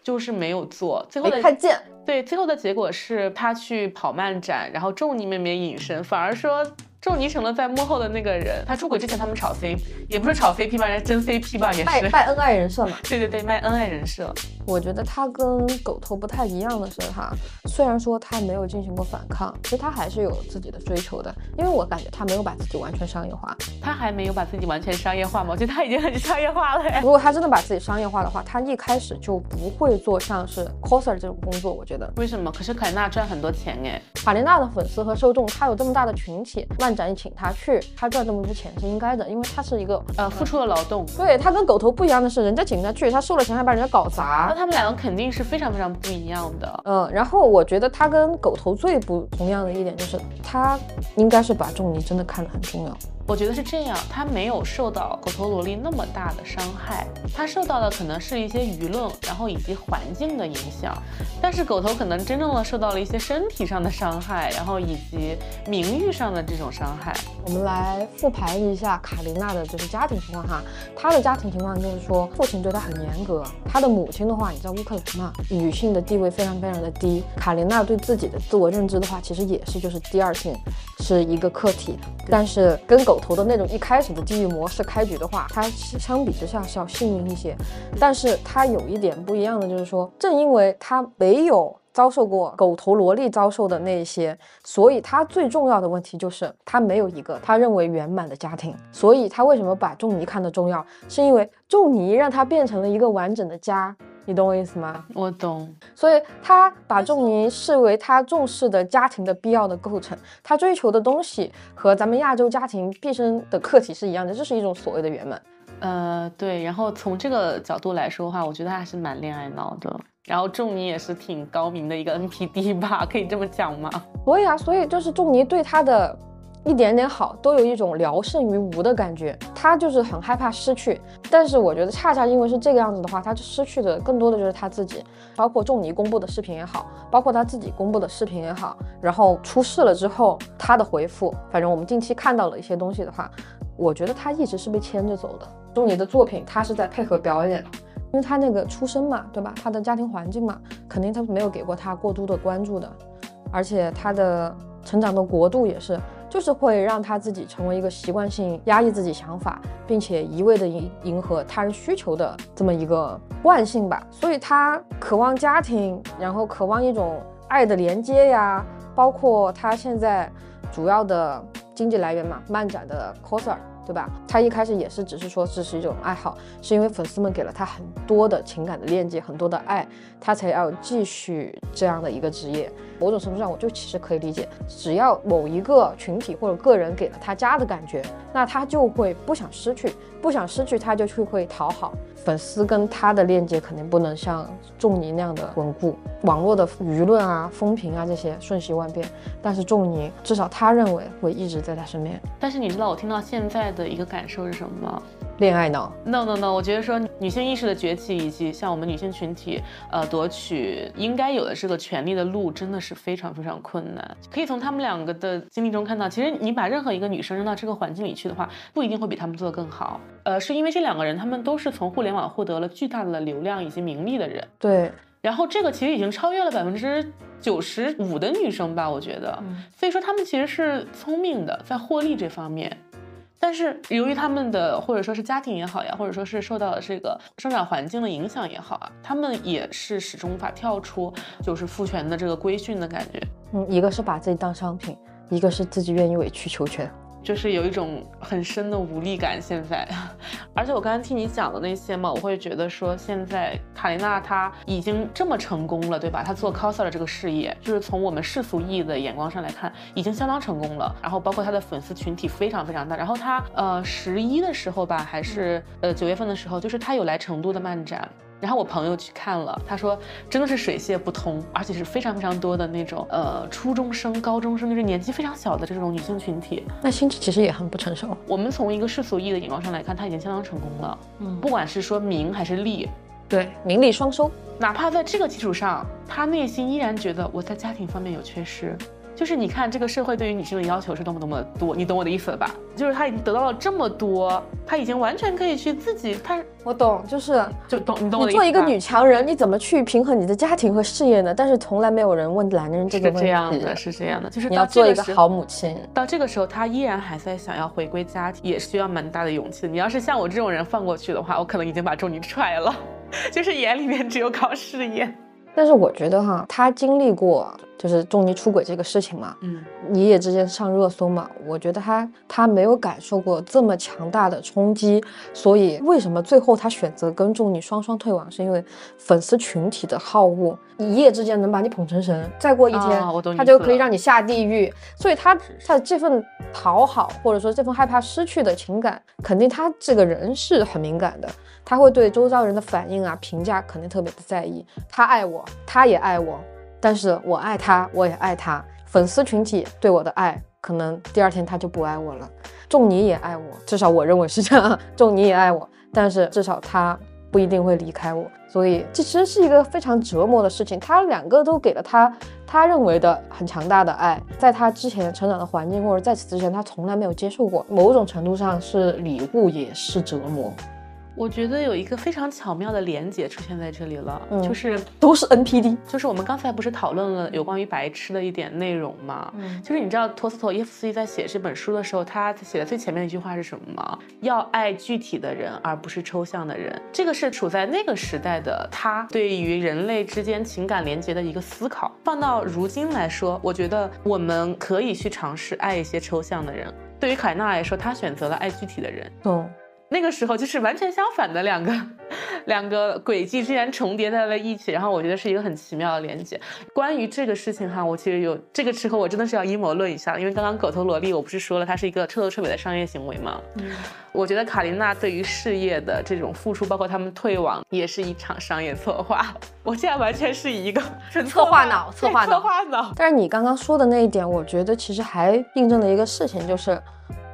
就是没有做，最后的看见。对，最后的结果是他去跑漫展，然后仲尼妹妹隐身，反而说。仲尼成了在幕后的那个人，他出轨之前他们炒 CP，也不是炒 CP 吧，人家真 CP 吧，也是卖卖恩爱人设嘛。对对对，卖恩爱人设。我觉得他跟狗头不太一样的是，哈，虽然说他没有进行过反抗，其实他还是有自己的追求的，因为我感觉他没有把自己完全商业化。他还没有把自己完全商业化吗？我觉得他已经很商业化了。如果他真的把自己商业化的话，他一开始就不会做像是 coser 这种工作。我觉得为什么？可是凯娜赚很多钱哎，卡琳娜的粉丝和受众，他有这么大的群体，漫展请他去。他赚这么多钱是应该的，因为他是一个呃付出了劳动。对他跟狗头不一样的是，人家请他去，他收了钱还把人家搞砸，那他们两个肯定是非常非常不一样的。嗯，然后我觉得他跟狗头最不同样的一点就是，他应该是把仲尼真的看得很重要。我觉得是这样，他没有受到狗头萝莉那么大的伤害，他受到的可能是一些舆论，然后以及环境的影响。但是狗头可能真正的受到了一些身体上的伤害，然后以及名誉上的这种伤害。我们来复盘一下卡琳娜的就是家庭情况哈，她的家庭情况就是说父亲对她很严格，她的母亲的话，你知道乌克兰嘛，女性的地位非常非常的低。卡琳娜对自己的自我认知的话，其实也是就是第二性是一个客体，但是跟狗。头的那种一开始的地域模式开局的话，它相比之下是要幸运一些，但是它有一点不一样的就是说，正因为它没有遭受过狗头萝莉遭受的那些，所以它最重要的问题就是它没有一个他认为圆满的家庭，所以他为什么把仲尼看得重要，是因为仲尼让他变成了一个完整的家。你懂我意思吗？我懂，所以他把仲尼视为他重视的家庭的必要的构成，他追求的东西和咱们亚洲家庭毕生的课题是一样的，这是一种所谓的圆满。呃，对，然后从这个角度来说的话，我觉得还是蛮恋爱脑的。然后仲尼也是挺高明的一个 NPD 吧，可以这么讲吗？所以啊，所以就是仲尼对他的。一点点好，都有一种聊胜于无的感觉。他就是很害怕失去，但是我觉得恰恰因为是这个样子的话，他失去的更多的就是他自己。包括仲尼公布的视频也好，包括他自己公布的视频也好，然后出事了之后他的回复，反正我们近期看到了一些东西的话，我觉得他一直是被牵着走的。仲尼的作品他是在配合表演，因为他那个出身嘛，对吧？他的家庭环境嘛，肯定他没有给过他过多的关注的，而且他的成长的国度也是。就是会让他自己成为一个习惯性压抑自己想法，并且一味的迎迎合他人需求的这么一个惯性吧。所以他渴望家庭，然后渴望一种爱的连接呀，包括他现在主要的经济来源嘛，漫展的 coser。对吧？他一开始也是只是说这是一种爱好，是因为粉丝们给了他很多的情感的链接，很多的爱，他才要继续这样的一个职业。某种程度上，我就其实可以理解，只要某一个群体或者个人给了他家的感觉，那他就会不想失去，不想失去他就去会讨好。粉丝跟他的链接肯定不能像仲尼那样的稳固，网络的舆论啊、风评啊这些瞬息万变，但是仲尼至少他认为会一直在他身边。但是你知道我听到现在的一个感受是什么吗？恋爱脑？No No No，我觉得说女性意识的崛起以及像我们女性群体，呃，夺取应该有的这个权利的路，真的是非常非常困难。可以从他们两个的经历中看到，其实你把任何一个女生扔到这个环境里去的话，不一定会比他们做得更好。呃，是因为这两个人，他们都是从互联网获得了巨大的流量以及名利的人。对。然后这个其实已经超越了百分之九十五的女生吧，我觉得。所以说他们其实是聪明的，在获利这方面。但是由于他们的或者说是家庭也好呀，或者说是受到了这个生长环境的影响也好啊，他们也是始终无法跳出就是父权的这个规训的感觉。嗯，一个是把自己当商品，一个是自己愿意委曲求全。就是有一种很深的无力感，现在，而且我刚才听你讲的那些嘛，我会觉得说，现在卡琳娜她已经这么成功了，对吧？她做 coser 的这个事业，就是从我们世俗意义的眼光上来看，已经相当成功了。然后包括她的粉丝群体非常非常大。然后她呃十一的时候吧，还是呃九月份的时候，就是她有来成都的漫展。然后我朋友去看了，他说真的是水泄不通，而且是非常非常多的那种呃初中生、高中生，就是年纪非常小的这种女性群体。那心智其实也很不成熟。我们从一个世俗意义的眼光上来看，她已经相当成功了。嗯，不管是说名还是利，对，名利双收。哪怕在这个基础上，她内心依然觉得我在家庭方面有缺失。就是你看这个社会对于女性的要求是多么多么多，你懂我的意思了吧？就是她已经得到了这么多，她已经完全可以去自己她我懂，就是就懂你懂我的意思。你做一个女强人，你怎么去平衡你的家庭和事业呢？但是从来没有人问男人这个问题。是这样的，是这样的，就是你要做一个好母亲。到这个时候，她依然还在想要回归家庭，也需要蛮大的勇气。你要是像我这种人放过去的话，我可能已经把重尼踹了，就是眼里面只有搞事业。但是我觉得哈，他经历过就是仲尼出轨这个事情嘛，嗯，一夜之间上热搜嘛，我觉得他他没有感受过这么强大的冲击，所以为什么最后他选择跟仲尼双双退网，是因为粉丝群体的好恶，一夜之间能把你捧成神，再过一天他就可以让你下地狱，所以他他这份讨好或者说这份害怕失去的情感，肯定他这个人是很敏感的。他会对周遭人的反应啊、评价肯定特别的在意。他爱我，他也爱我，但是我爱他，我也爱他。粉丝群体对我的爱，可能第二天他就不爱我了。仲尼也爱我，至少我认为是这样。仲尼也爱我，但是至少他不一定会离开我。所以这其实是一个非常折磨的事情。他两个都给了他他认为的很强大的爱，在他之前成长的环境或者在此之前，他从来没有接受过。某种程度上是礼物，也是折磨。我觉得有一个非常巧妙的连接出现在这里了，就是都是 NPD，就是我们刚才不是讨论了有关于白痴的一点内容吗？嗯，就是你知道托斯托耶夫斯基在写这本书的时候，他写的最前面的一句话是什么吗？要爱具体的人，而不是抽象的人。这个是处在那个时代的他对于人类之间情感连接的一个思考。放到如今来说，我觉得我们可以去尝试爱一些抽象的人。对于凯纳来说，他选择了爱具体的人。懂。那个时候就是完全相反的两个 两个轨迹，竟然重叠在了一起，然后我觉得是一个很奇妙的连接。关于这个事情哈，我其实有这个时候我真的是要阴谋论一下，因为刚刚狗头萝莉我不是说了，它是一个彻头彻尾的商业行为吗？嗯，我觉得卡琳娜对于事业的这种付出，包括他们退网，也是一场商业策划。我现在完全是一个策划脑，策划脑，策划脑。但是你刚刚说的那一点，我觉得其实还印证了一个事情，就是。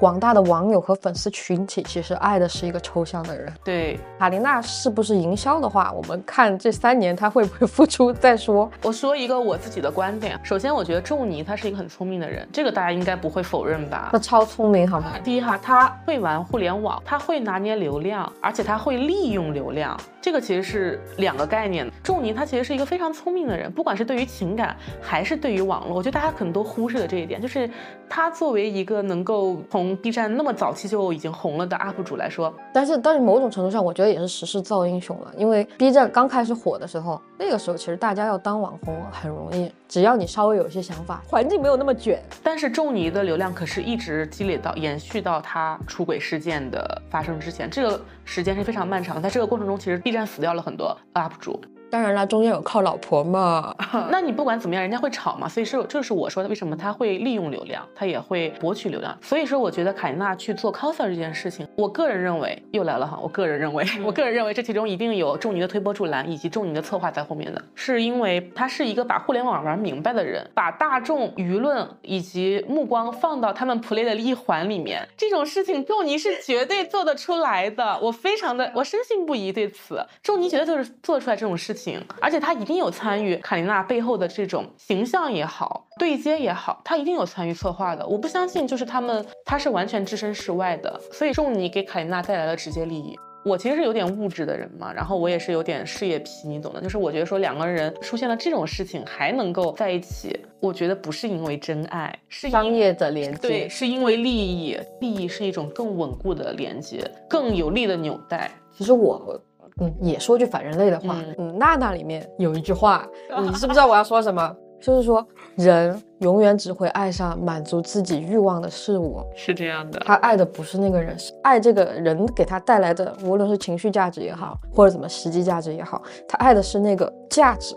广大的网友和粉丝群体其实爱的是一个抽象的人。对，卡琳娜是不是营销的话，我们看这三年她会不会付出再说。我说一个我自己的观点，首先我觉得仲尼他是一个很聪明的人，这个大家应该不会否认吧？他超聪明，好吗？第一哈，他会玩互联网，他会拿捏流量，而且他会利用流量，这个其实是两个概念。仲尼他其实是一个非常聪明的人，不管是对于情感还是对于网络，我觉得大家可能都忽视了这一点，就是他作为一个能够从 B 站那么早期就已经红了的 UP 主来说，但是但是某种程度上，我觉得也是时势造英雄了。因为 B 站刚开始火的时候，那个时候其实大家要当网红很容易，只要你稍微有一些想法，环境没有那么卷。但是仲尼的流量可是一直积累到延续到他出轨事件的发生之前，这个时间是非常漫长的。在这个过程中，其实 B 站死掉了很多 UP 主。当然了，中间有靠老婆嘛。那你不管怎么样，人家会吵嘛。所以是，这是我说的，为什么他会利用流量，他也会博取流量。所以说，我觉得凯娜去做 coser 这件事情，我个人认为又来了哈。我个人认为，我个人认为这其中一定有仲尼的推波助澜，以及仲尼的策划在后面的，是因为他是一个把互联网玩明白的人，把大众舆论以及目光放到他们 play 的一环里面，这种事情仲尼是绝对做得出来的。我非常的，我深信不疑对此，仲尼绝对就是做出来这种事情。而且他一定有参与卡琳娜背后的这种形象也好，对接也好，他一定有参与策划的。我不相信就是他们他是完全置身事外的。所以仲尼给卡琳娜带来了直接利益。我其实是有点物质的人嘛，然后我也是有点事业皮，你懂的。就是我觉得说两个人出现了这种事情还能够在一起，我觉得不是因为真爱，是商业的连接，对，是因为利益。利益是一种更稳固的连接，更有力的纽带。其实我。嗯，也说句反人类的话。嗯，娜娜里面有一句话，你知不知道我要说什么？就是说，人永远只会爱上满足自己欲望的事物。是这样的，他爱的不是那个人，是爱这个人给他带来的，无论是情绪价值也好，或者怎么实际价值也好，他爱的是那个价值。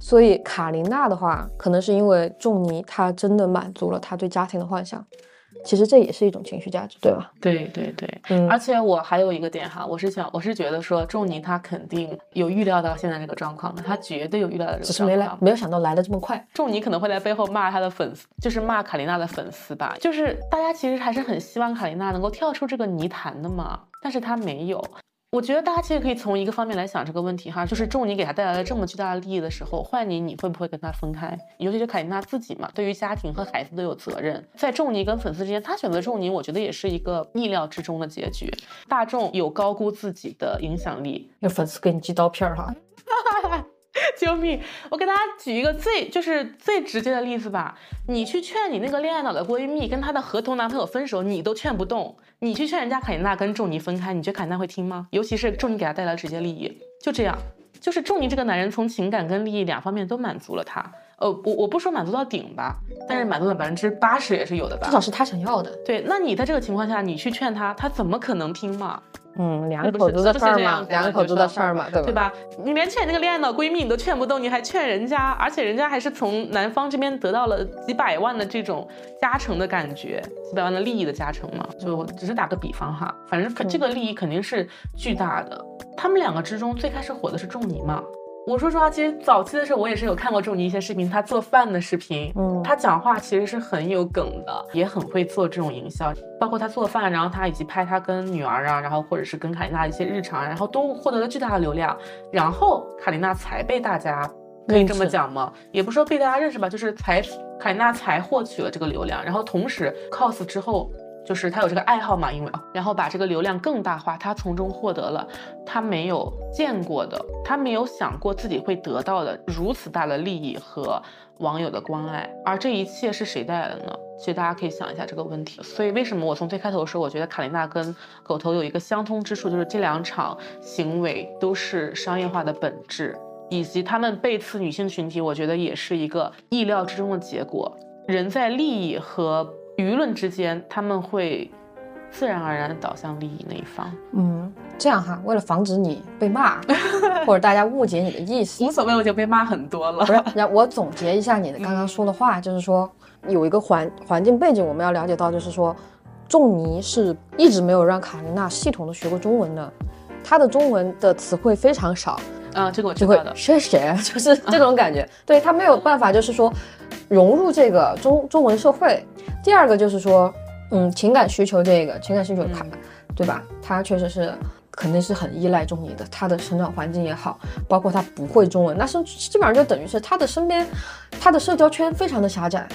所以卡琳娜的话，可能是因为仲尼他真的满足了他对家庭的幻想，其实这也是一种情绪价值，对吧？对对对，嗯而且我还有一个点哈，我是想，我是觉得说，仲尼他肯定有预料到现在这个状况的，他绝对有预料到这个只是没来。没有想到来的这么快。仲尼可能会在背后骂他的粉丝，就是骂卡琳娜的粉丝吧。就是大家其实还是很希望卡琳娜能够跳出这个泥潭的嘛，但是他没有。我觉得大家其实可以从一个方面来想这个问题哈，就是仲尼给他带来了这么巨大的利益的时候，换你你会不会跟他分开？尤其是凯琳娜自己嘛，对于家庭和孩子都有责任。在仲尼跟粉丝之间，他选择仲尼，我觉得也是一个意料之中的结局。大众有高估自己的影响力，那粉丝给你寄刀片儿哈，救命！我给大家举一个最就是最直接的例子吧，你去劝你那个恋爱脑的闺蜜跟她的合同男朋友分手，你都劝不动。你去劝人家凯琳娜跟仲尼分开，你觉得凯琳娜会听吗？尤其是仲尼给她带来了直接利益，就这样，就是仲尼这个男人从情感跟利益两方面都满足了她。呃，我我不说满足到顶吧，但是满足了百分之八十也是有的吧至。少是他想要的。对，那你在这个情况下，你去劝他，他怎么可能听嘛？嗯，两口子的事儿嘛两口子的事儿嘛，对吧？对吧？你连劝那个恋爱脑闺蜜你都劝不动，你还劝人家，而且人家还是从男方这边得到了几百万的这种加成的感觉，几百万的利益的加成嘛。就只是打个比方哈，反正这个利益肯定是巨大的。他们两个之中最开始火的是仲尼嘛。我说实话，其实早期的时候我也是有看过仲尼一些视频，他做饭的视频，嗯他讲话其实是很有梗的，也很会做这种营销，包括他做饭，然后他以及拍他跟女儿啊，然后或者是跟卡琳娜一些日常，然后都获得了巨大的流量，然后卡琳娜才被大家可以这么讲吗？也不是说被大家认识吧，就是才卡琳娜才获取了这个流量，然后同时 cos 之后。就是他有这个爱好嘛，因为啊，然后把这个流量更大化，他从中获得了他没有见过的，他没有想过自己会得到的如此大的利益和网友的关爱，而这一切是谁带来的呢？其实大家可以想一下这个问题。所以为什么我从最开头说，我觉得卡琳娜跟狗头有一个相通之处，就是这两场行为都是商业化的本质，以及他们背刺女性群体，我觉得也是一个意料之中的结果。人在利益和舆论之间，他们会自然而然的导向利益那一方。嗯，这样哈，为了防止你被骂，或者大家误解你的意思，无所谓，我就被骂很多了不。是，然后我总结一下你的刚刚说的话，就是说有一个环环境背景，我们要了解到，就是说，仲尼是一直没有让卡琳娜系统的学过中文的，她的中文的词汇非常少，啊，这个我知就会道的。是谁，就是这种感觉。对他没有办法，就是说融入这个中中文社会。第二个就是说，嗯，情感需求这个情感需求卡，对吧？他确实是肯定是很依赖中尼的，他的成长环境也好，包括他不会中文，那是基本上就等于是他的身边，他的社交圈非常的狭窄，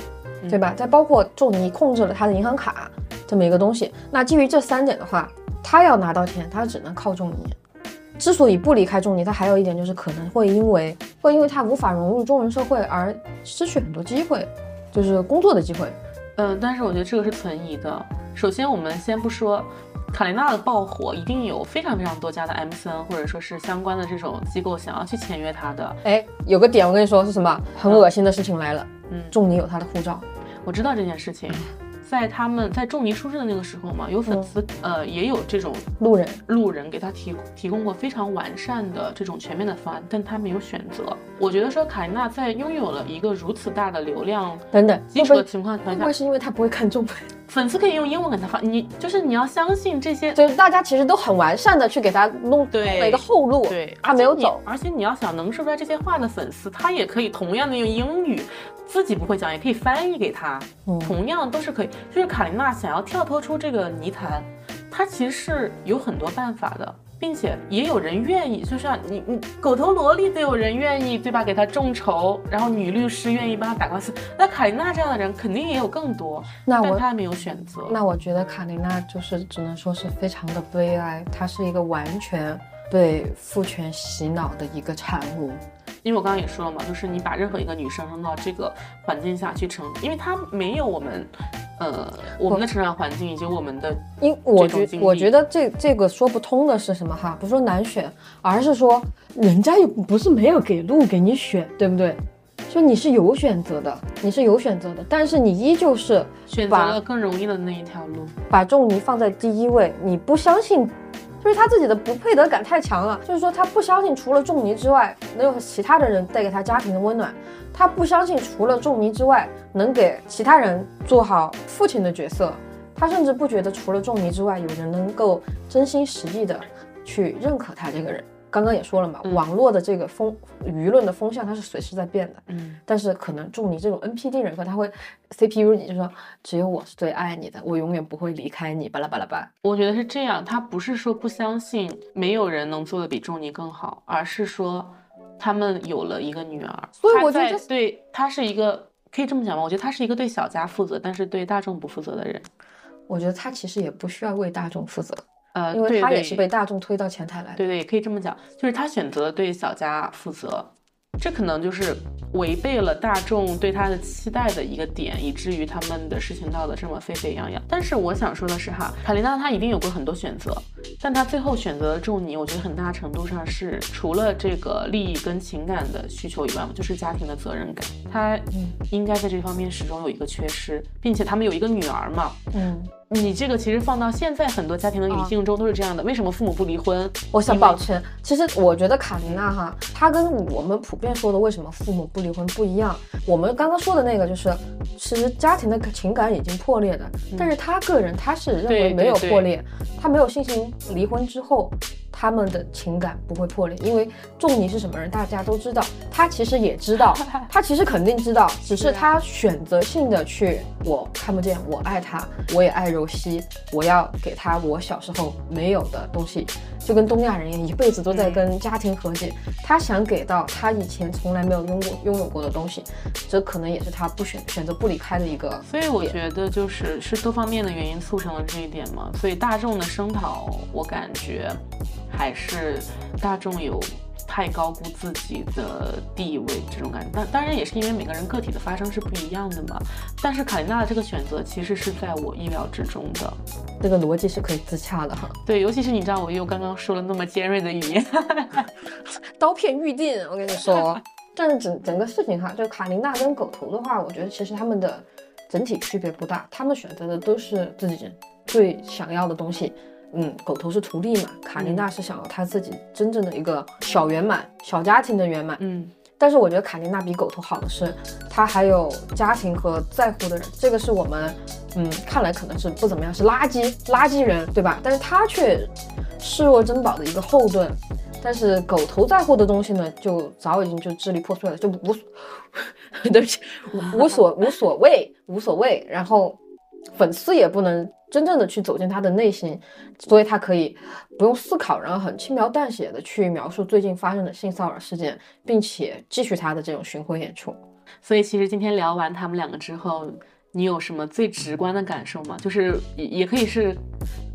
对吧？再包括仲尼控制了他的银行卡这么一个东西，那基于这三点的话，他要拿到钱，他只能靠仲尼。之所以不离开仲尼，他还有一点就是可能会因为会因为他无法融入中文社会而失去很多机会，就是工作的机会。嗯，但是我觉得这个是存疑的。首先，我们先不说卡琳娜的爆火，一定有非常非常多家的 MCN 或者说是相关的这种机构想要去签约他的。哎，有个点我跟你说是什么？很恶心的事情来了，嗯，仲尼有他的护照，我知道这件事情，在他们在仲尼出事的那个时候嘛，有粉丝、呃也有这种路人。路人给他提提供过非常完善的这种全面的方案，但他没有选择。我觉得说卡琳娜在拥有了一个如此大的流量等等，基础的情况下会不会，是因为他不会看中文？粉丝可以用英文给他发，你就是你要相信这些就是大家其实都很完善的去给他弄了一个后路，对，他没有走。而且你要想能说出来这些话的粉丝，他也可以同样的用英语，自己不会讲也可以翻译给他，嗯同样都是可以。就是卡琳娜想要跳脱出这个泥潭，她其实是有很多办法的。并且也有人愿意，就像你你狗头萝莉都有人愿意，对吧？给他众筹，然后女律师愿意帮他打官司。那卡琳娜这样的人肯定也有更多，那我但她没有选择。那我觉得卡琳娜就是只能说是非常的悲哀，她是一个完全被父权洗脑的一个产物。因为我刚刚也说了嘛，就是你把任何一个女生扔到这个环境下去成，因为她没有我们，呃，我们的成长环境以及我们的，因我觉我觉得这这个说不通的是什么哈？不是说难选，而是说人家又不是没有给路给你选，对不对？就你是有选择的，你是有选择的，但是你依旧是选择了更容易的那一条路。把仲尼放在第一位，你不相信就是他自己的不配得感太强了，就是说他不相信除了仲尼之外能有其他的人带给他家庭的温暖，他不相信除了仲尼之外能给其他人做好父亲的角色，他甚至不觉得除了仲尼之外有人能够真心实意的去认可他这个人。刚刚也说了嘛，网络的这个风舆论的风向它是随时在变的，嗯，但是可能仲尼这种 NPD 人格，他会 CPU 你就说只有我是最爱你的，我永远不会离开你，巴拉巴拉巴。我觉得是这样，他不是说不相信没有人能做的比仲尼更好，而是说他们有了一个女儿，所以我觉得对他是一个可以这么讲吗？我觉得他是一个对小家负责，但是对大众不负责的人。我觉得他其实也不需要为大众负责，呃，因为他也是被大众推到前台来的。对对，也可以这么讲，就是他选择对小家负责，这可能就是违背了大众对他的期待的一个点，以至于他们的事情闹得这么沸沸扬扬。但是我想说的是哈，卡琳娜她一定有过很多选择，但她最后选择了仲尼，我觉得很大程度上是除了这个利益跟情感的需求以外，就是家庭的责任感，她应该在这方面始终有一个缺失，并且他们有一个女儿嘛，嗯，你这个其实放到现在很多家庭的语境中都是这样的，为什么父母不离婚？我想因为保持，其实我觉得卡琳娜哈，她跟我们普遍说的为什么父母不离婚不一样。我们刚刚说的那个就是，其实家庭的情感已经破裂的，但是她个人她是认为没有破裂，她没有信心离婚之后。他们的情感不会破裂，因为仲尼是什么人，大家都知道。他其实也知道，他其实肯定知道，只是他选择性的去，我看不见，我爱他，我也爱柔西，我要给他我小时候没有的东西，就跟东亚人一样，一辈子都在跟家庭和解。他想给到他以前从来没有拥过拥有过的东西，这可能也是他不选选择不离开的一个。所以我觉得就是是多方面的原因促成了这一点嘛。所以大众的声讨，我感觉还是大众有太高估自己的地位这种感觉。但当然也是因为每个人个体的发生是不一样的嘛。但是卡琳娜的这个选择其实是在我意料之中的。这个逻辑是可以自洽的哈。对，尤其是你知道我又刚刚说了那么尖锐的语言，刀片预定，我跟你说。但是整整个事情哈，就卡琳娜跟狗头的话，我觉得其实他们的整体区别不大，他们选择的都是自己最想要的东西。嗯，狗头是图利嘛，卡琳娜是想要她自己真正的一个小圆满、小家庭的圆满。嗯，但是我觉得卡琳娜比狗头好的是，她还有家庭和在乎的人，这个是我们嗯看来可能是不怎么样，是垃圾垃圾人，对吧？但是她却视若珍宝的一个后盾。但是狗头在乎的东西呢，就早已经就支离破碎了，就无所，对不起，无所无所谓，无所谓。然后粉丝也不能真正的去走进他的内心，所以他可以不用思考，然后很轻描淡写的去描述最近发生的性骚扰事件，并且继续他的这种巡回演出。所以其实今天聊完他们两个之后，你有什么最直观的感受吗？就是也也可以是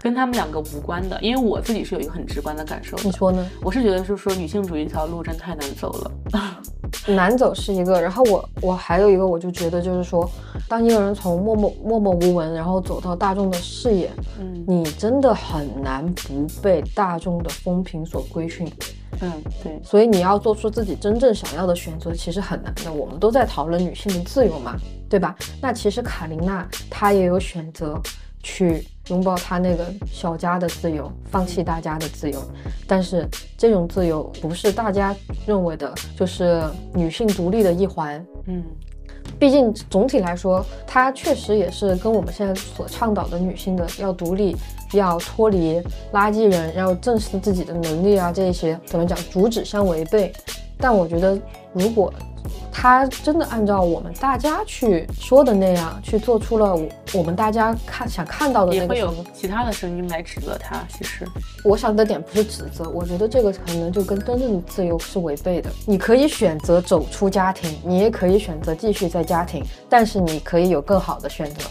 跟他们两个无关的，因为我自己是有一个很直观的感受的。你说呢？我是觉得是说女性主义这条路真太难走了。难走是一个，然后我我还有一个，我就觉得就是说，当一个人从默默默默无闻，然后走到大众的视野，嗯你真的很难不被大众的风评所规训。嗯，对，所以你要做出自己真正想要的选择，其实很难的。我们都在讨论女性的自由嘛，对吧？那其实卡琳娜她也有选择去拥抱他那个小家的自由，放弃大家的自由。但是这种自由不是大家认为的，就是女性独立的一环。嗯毕竟总体来说，它确实也是跟我们现在所倡导的女性的要独立、要脱离垃圾人、要正视自己的能力啊，这一些怎么讲主旨相违背。但我觉得，如果他真的按照我们大家去说的那样去做出了我我们大家看想看到的也会有其他的声音来指责他。其实，我想的点不是指责，我觉得这个可能就跟真正的自由是违背的。你可以选择走出家庭，你也可以选择继续在家庭，但是你可以有更好的选择，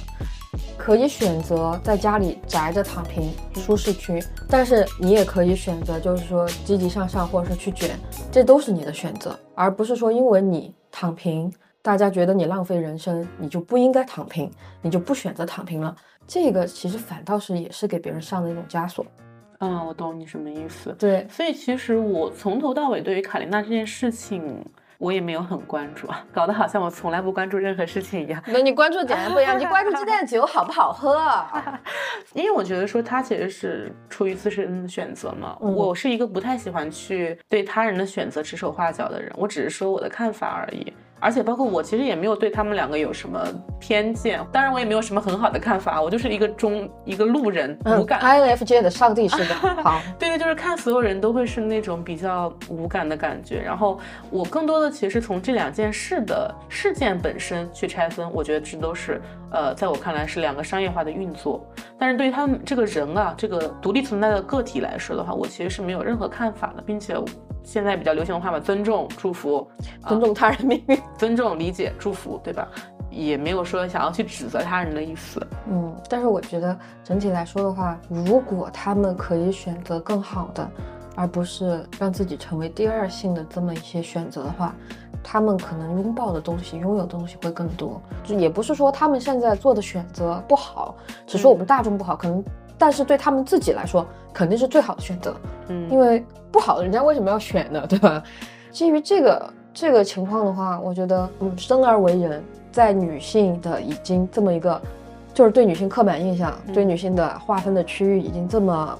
可以选择在家里宅着躺平舒适区，但是你也可以选择就是说积极向上，或者是去卷，这都是你的选择，而不是说因为你躺平。大家觉得你浪费人生，你就不应该躺平，你就不选择躺平了。这个其实反倒是也是给别人上的一种枷锁。嗯，我懂你什么意思。对，所以其实我从头到尾对于卡琳娜这件事情我也没有很关注，搞得好像我从来不关注任何事情一样。那你关注点不一样，你关注鸡蛋酒好不好喝？因为我觉得说他其实是出于自身的选择嘛。我是一个不太喜欢去对他人的选择指手画脚的人，我只是说我的看法而已。而且包括我，其实也没有对他们两个有什么偏见。当然，我也没有什么很好的看法，我就是一个中一个路人，无感。INFJ 的上帝视角。好，对对，就是看所有人都会是那种比较无感的感觉。然后我更多的其实从这两件事的事件本身去拆分，我觉得这都是呃，在我看来是两个商业化的运作。但是对于他们这个人啊，这个独立存在的个体来说的话，我其实是没有任何看法的，并且。现在比较流行的话嘛，尊重、祝福，尊重他人命运，尊重、理解、祝福，对吧？也没有说想要去指责他人的意思。嗯，但是我觉得整体来说的话，如果他们可以选择更好的，而不是让自己成为第二性的这么一些选择的话，他们可能拥抱的东西、拥有的东西会更多。就也不是说他们现在做的选择不好，只是我们大众不好，可能。但是对他们自己来说，肯定是最好的选择。嗯，因为不好的人家为什么要选呢？对吧？基于这个这个情况的话，我觉得，嗯，生而为人，在女性的已经这么一个，就是对女性刻板印象、对女性的划分的区域已经这么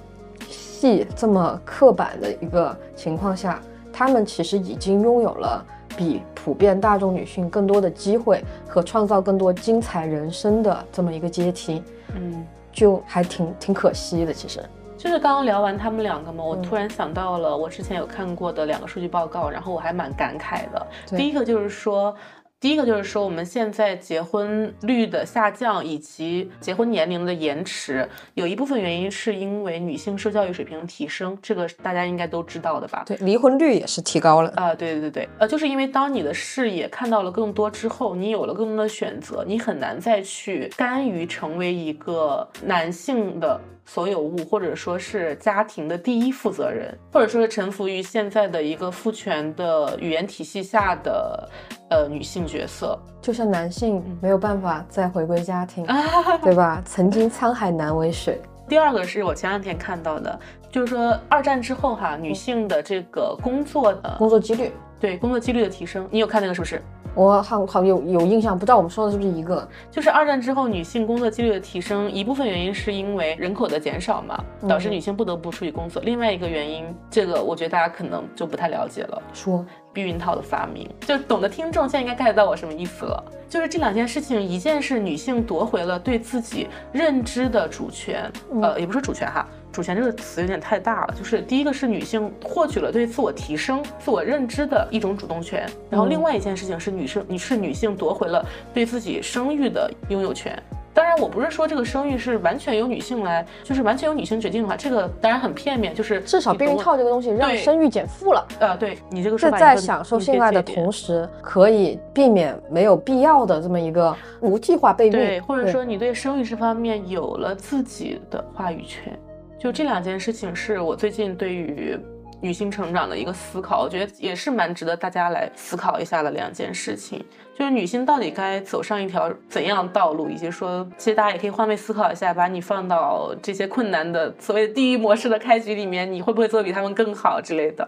细、这么刻板的一个情况下，她们其实已经拥有了比普遍大众女性更多的机会和创造更多精彩人生的这么一个阶梯。嗯。就还挺挺可惜的，其实就是刚刚聊完他们两个嘛，我突然想到了我之前有看过的两个数据报告，然后我还蛮感慨的。第一个就是说。第一个就是说，我们现在结婚率的下降以及结婚年龄的延迟，有一部分原因是因为女性受教育水平提升，这个大家应该都知道的吧？对，离婚率也是提高了啊！对对对对，呃，就是因为当你的视野看到了更多之后，你有了更多的选择，你很难再去甘于成为一个男性的。所有物，或者说是家庭的第一负责人，或者说是臣服于现在的一个父权的语言体系下的呃女性角色，就像男性没有办法再回归家庭，对吧？曾经沧海难为水。第二个是我前两天看到的，就是说二战之后哈，女性的这个工作的工作几率，对工作几率的提升，你有看那个是不是？我好好有有印象，不知道我们说的是不是一个？就是二战之后女性工作几率的提升，一部分原因是因为人口的减少嘛，导致女性不得不出去工作。另外一个原因，这个我觉得大家可能就不太了解了。说避孕套的发明，就懂得听众现在应该 get 到我什么意思了。就是这两件事情，一件是女性夺回了对自己认知的主权，呃，也不是主权哈。主权这个词有点太大了，就是第一个是女性获取了对自我提升、自我认知的一种主动权，然后另外一件事情是女生，你是女性夺回了对自己生育的拥有权。当然，我不是说这个生育是完全由女性来，就是完全由女性决定的话，这个当然很片面，就是至少避孕套这个东西让生育减负了。呃，对你这个是在享受性爱的同时，可以避免没有必要的这么一个无计划备孕，对，或者说你对生育这方面有了自己的话语权。就这两件事情是我最近对于女性成长的一个思考，我觉得也是蛮值得大家来思考一下的两件事情。就是女性到底该走上一条怎样道路，以及说，其实大家也可以换位思考一下，把你放到这些困难的所谓地狱模式的开局里面，你会不会做比他们更好之类的？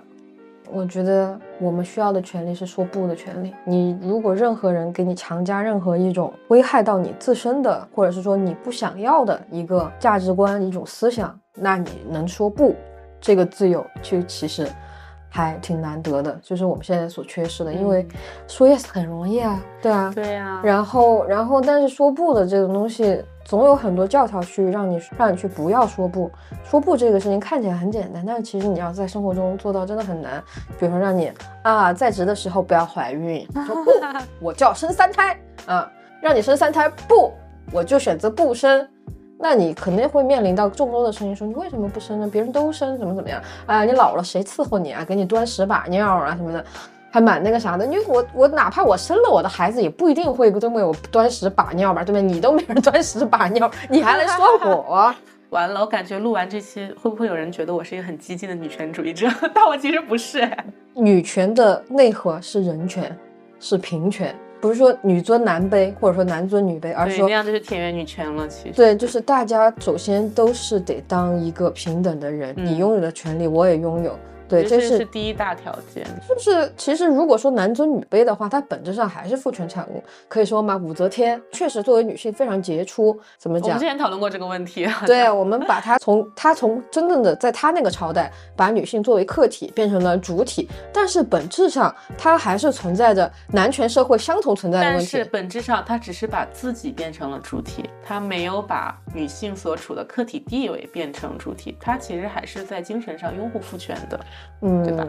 我觉得我们需要的权利是说不的权利。你如果任何人给你强加任何一种危害到你自身的，或者是说你不想要的一个价值观、一种思想。那你能说不？这个自由就其实还挺难得的，就是我们现在所缺失的。因为说 yes 很容易啊，对啊，对啊。然后，然后，但是说不的这种东西，总有很多教条去让你让你去不要说不。说不这个事情看起来很简单，但是其实你要在生活中做到真的很难。比如说让你啊在职的时候不要怀孕，说不，我就要生三胎啊，让你生三胎不，我就选择不生。那你肯定会面临到众多的声音，说你为什么不生呢？别人都生，怎么怎么样？啊，你老了谁伺候你啊？给你端屎把尿啊什么的，还蛮那个啥的。因为我我哪怕我生了我的孩子，也不一定会都为我端屎把尿吧，对不对？你都没人端屎把尿，你还来说我？完了，我感觉录完这期，会不会有人觉得我是一个很激进的女权主义者？但我其实不是。女权的内核是人权，是平权。不是说女尊男卑，或者说男尊女卑，而是说那样就是田园女权了。其实对，就是大家首先都是得当一个平等的人，你拥有的权利我也拥有，对，这是第一大条件。就是其实如果说男尊女卑的话，它本质上还是父权产物。可以说嘛，武则天确实作为女性非常杰出。怎么讲？我们之前讨论过这个问题。对，我们把她从她从真正的在她那个朝代，把女性作为客体变成了主体，但是本质上她还是存在着男权社会相同存在的问题。但是本质上她只是把自己变成了主体，她没有把女性所处的客体地位变成主体，她其实还是在精神上拥护父权的。嗯，对吧？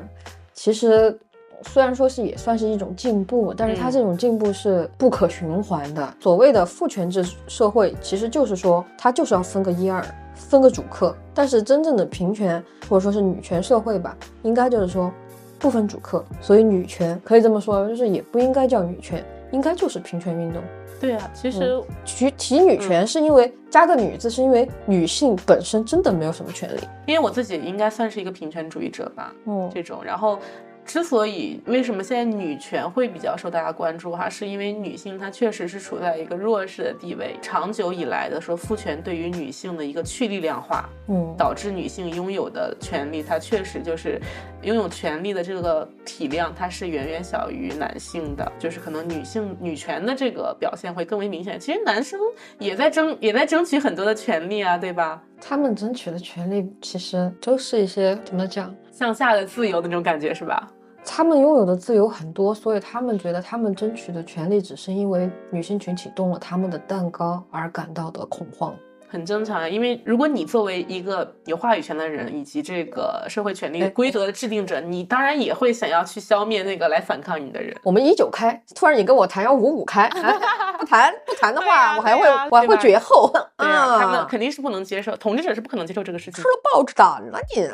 其实虽然说是也算是一种进步，但是它这种进步是不可循环的。所谓的父权制社会，其实就是说它就是要分个一二，分个主客。但是真正的平权或者说是女权社会吧，应该就是说不分主客。所以女权可以这么说，就是也不应该叫女权，应该就是平权运动。对啊，其实提提女权是因为加个女字，是因为女性本身真的没有什么权利。因为我自己应该算是一个平权主义者吧，嗯，这种，然后。之所以为什么现在女权会比较受大家关注哈，是因为女性她确实是处在一个弱势的地位，长久以来的说父权对于女性的一个去力量化，嗯，导致女性拥有的权利，它确实就是拥有权利的这个体量，它是远远小于男性的，就是可能女性女权的这个表现会更为明显。其实男生也在争，也在争取很多的权利啊，对吧？他们争取的权利其实都是一些怎么讲？向下的自由的那种感觉是吧？他们拥有的自由很多，所以他们觉得他们争取的权利只是因为女性群体动了他们的蛋糕而感到的恐慌。很正常啊，因为如果你作为一个有话语权的人，以及这个社会权利规则的制定者，你当然也会想要去消灭那个来反抗你的人。我们一九开，突然你跟我谈要五五开，不谈不谈的话，我还会我还会绝后。对啊，他们肯定是不能接受，统治者是不可能接受这个事情。吃了报纸胆了你，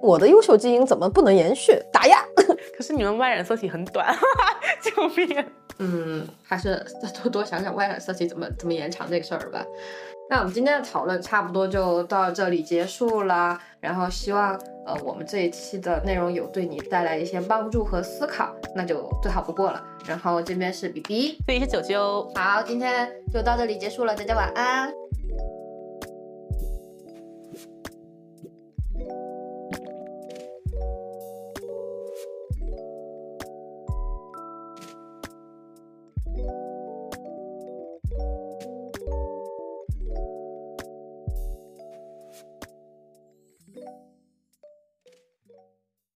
我的优秀基因怎么不能延续？打压。可是你们 Y 染色体很短，救命！嗯，还是多多想想 Y 染色体怎么怎么延长这个事儿吧。那我们今天的讨论差不多就到这里结束啦。然后希望呃我们这一期的内容有对你带来一些帮助和思考，那就最好不过了。然后这边是 B B，这里是九九，好，今天就到这里结束了，大家晚安。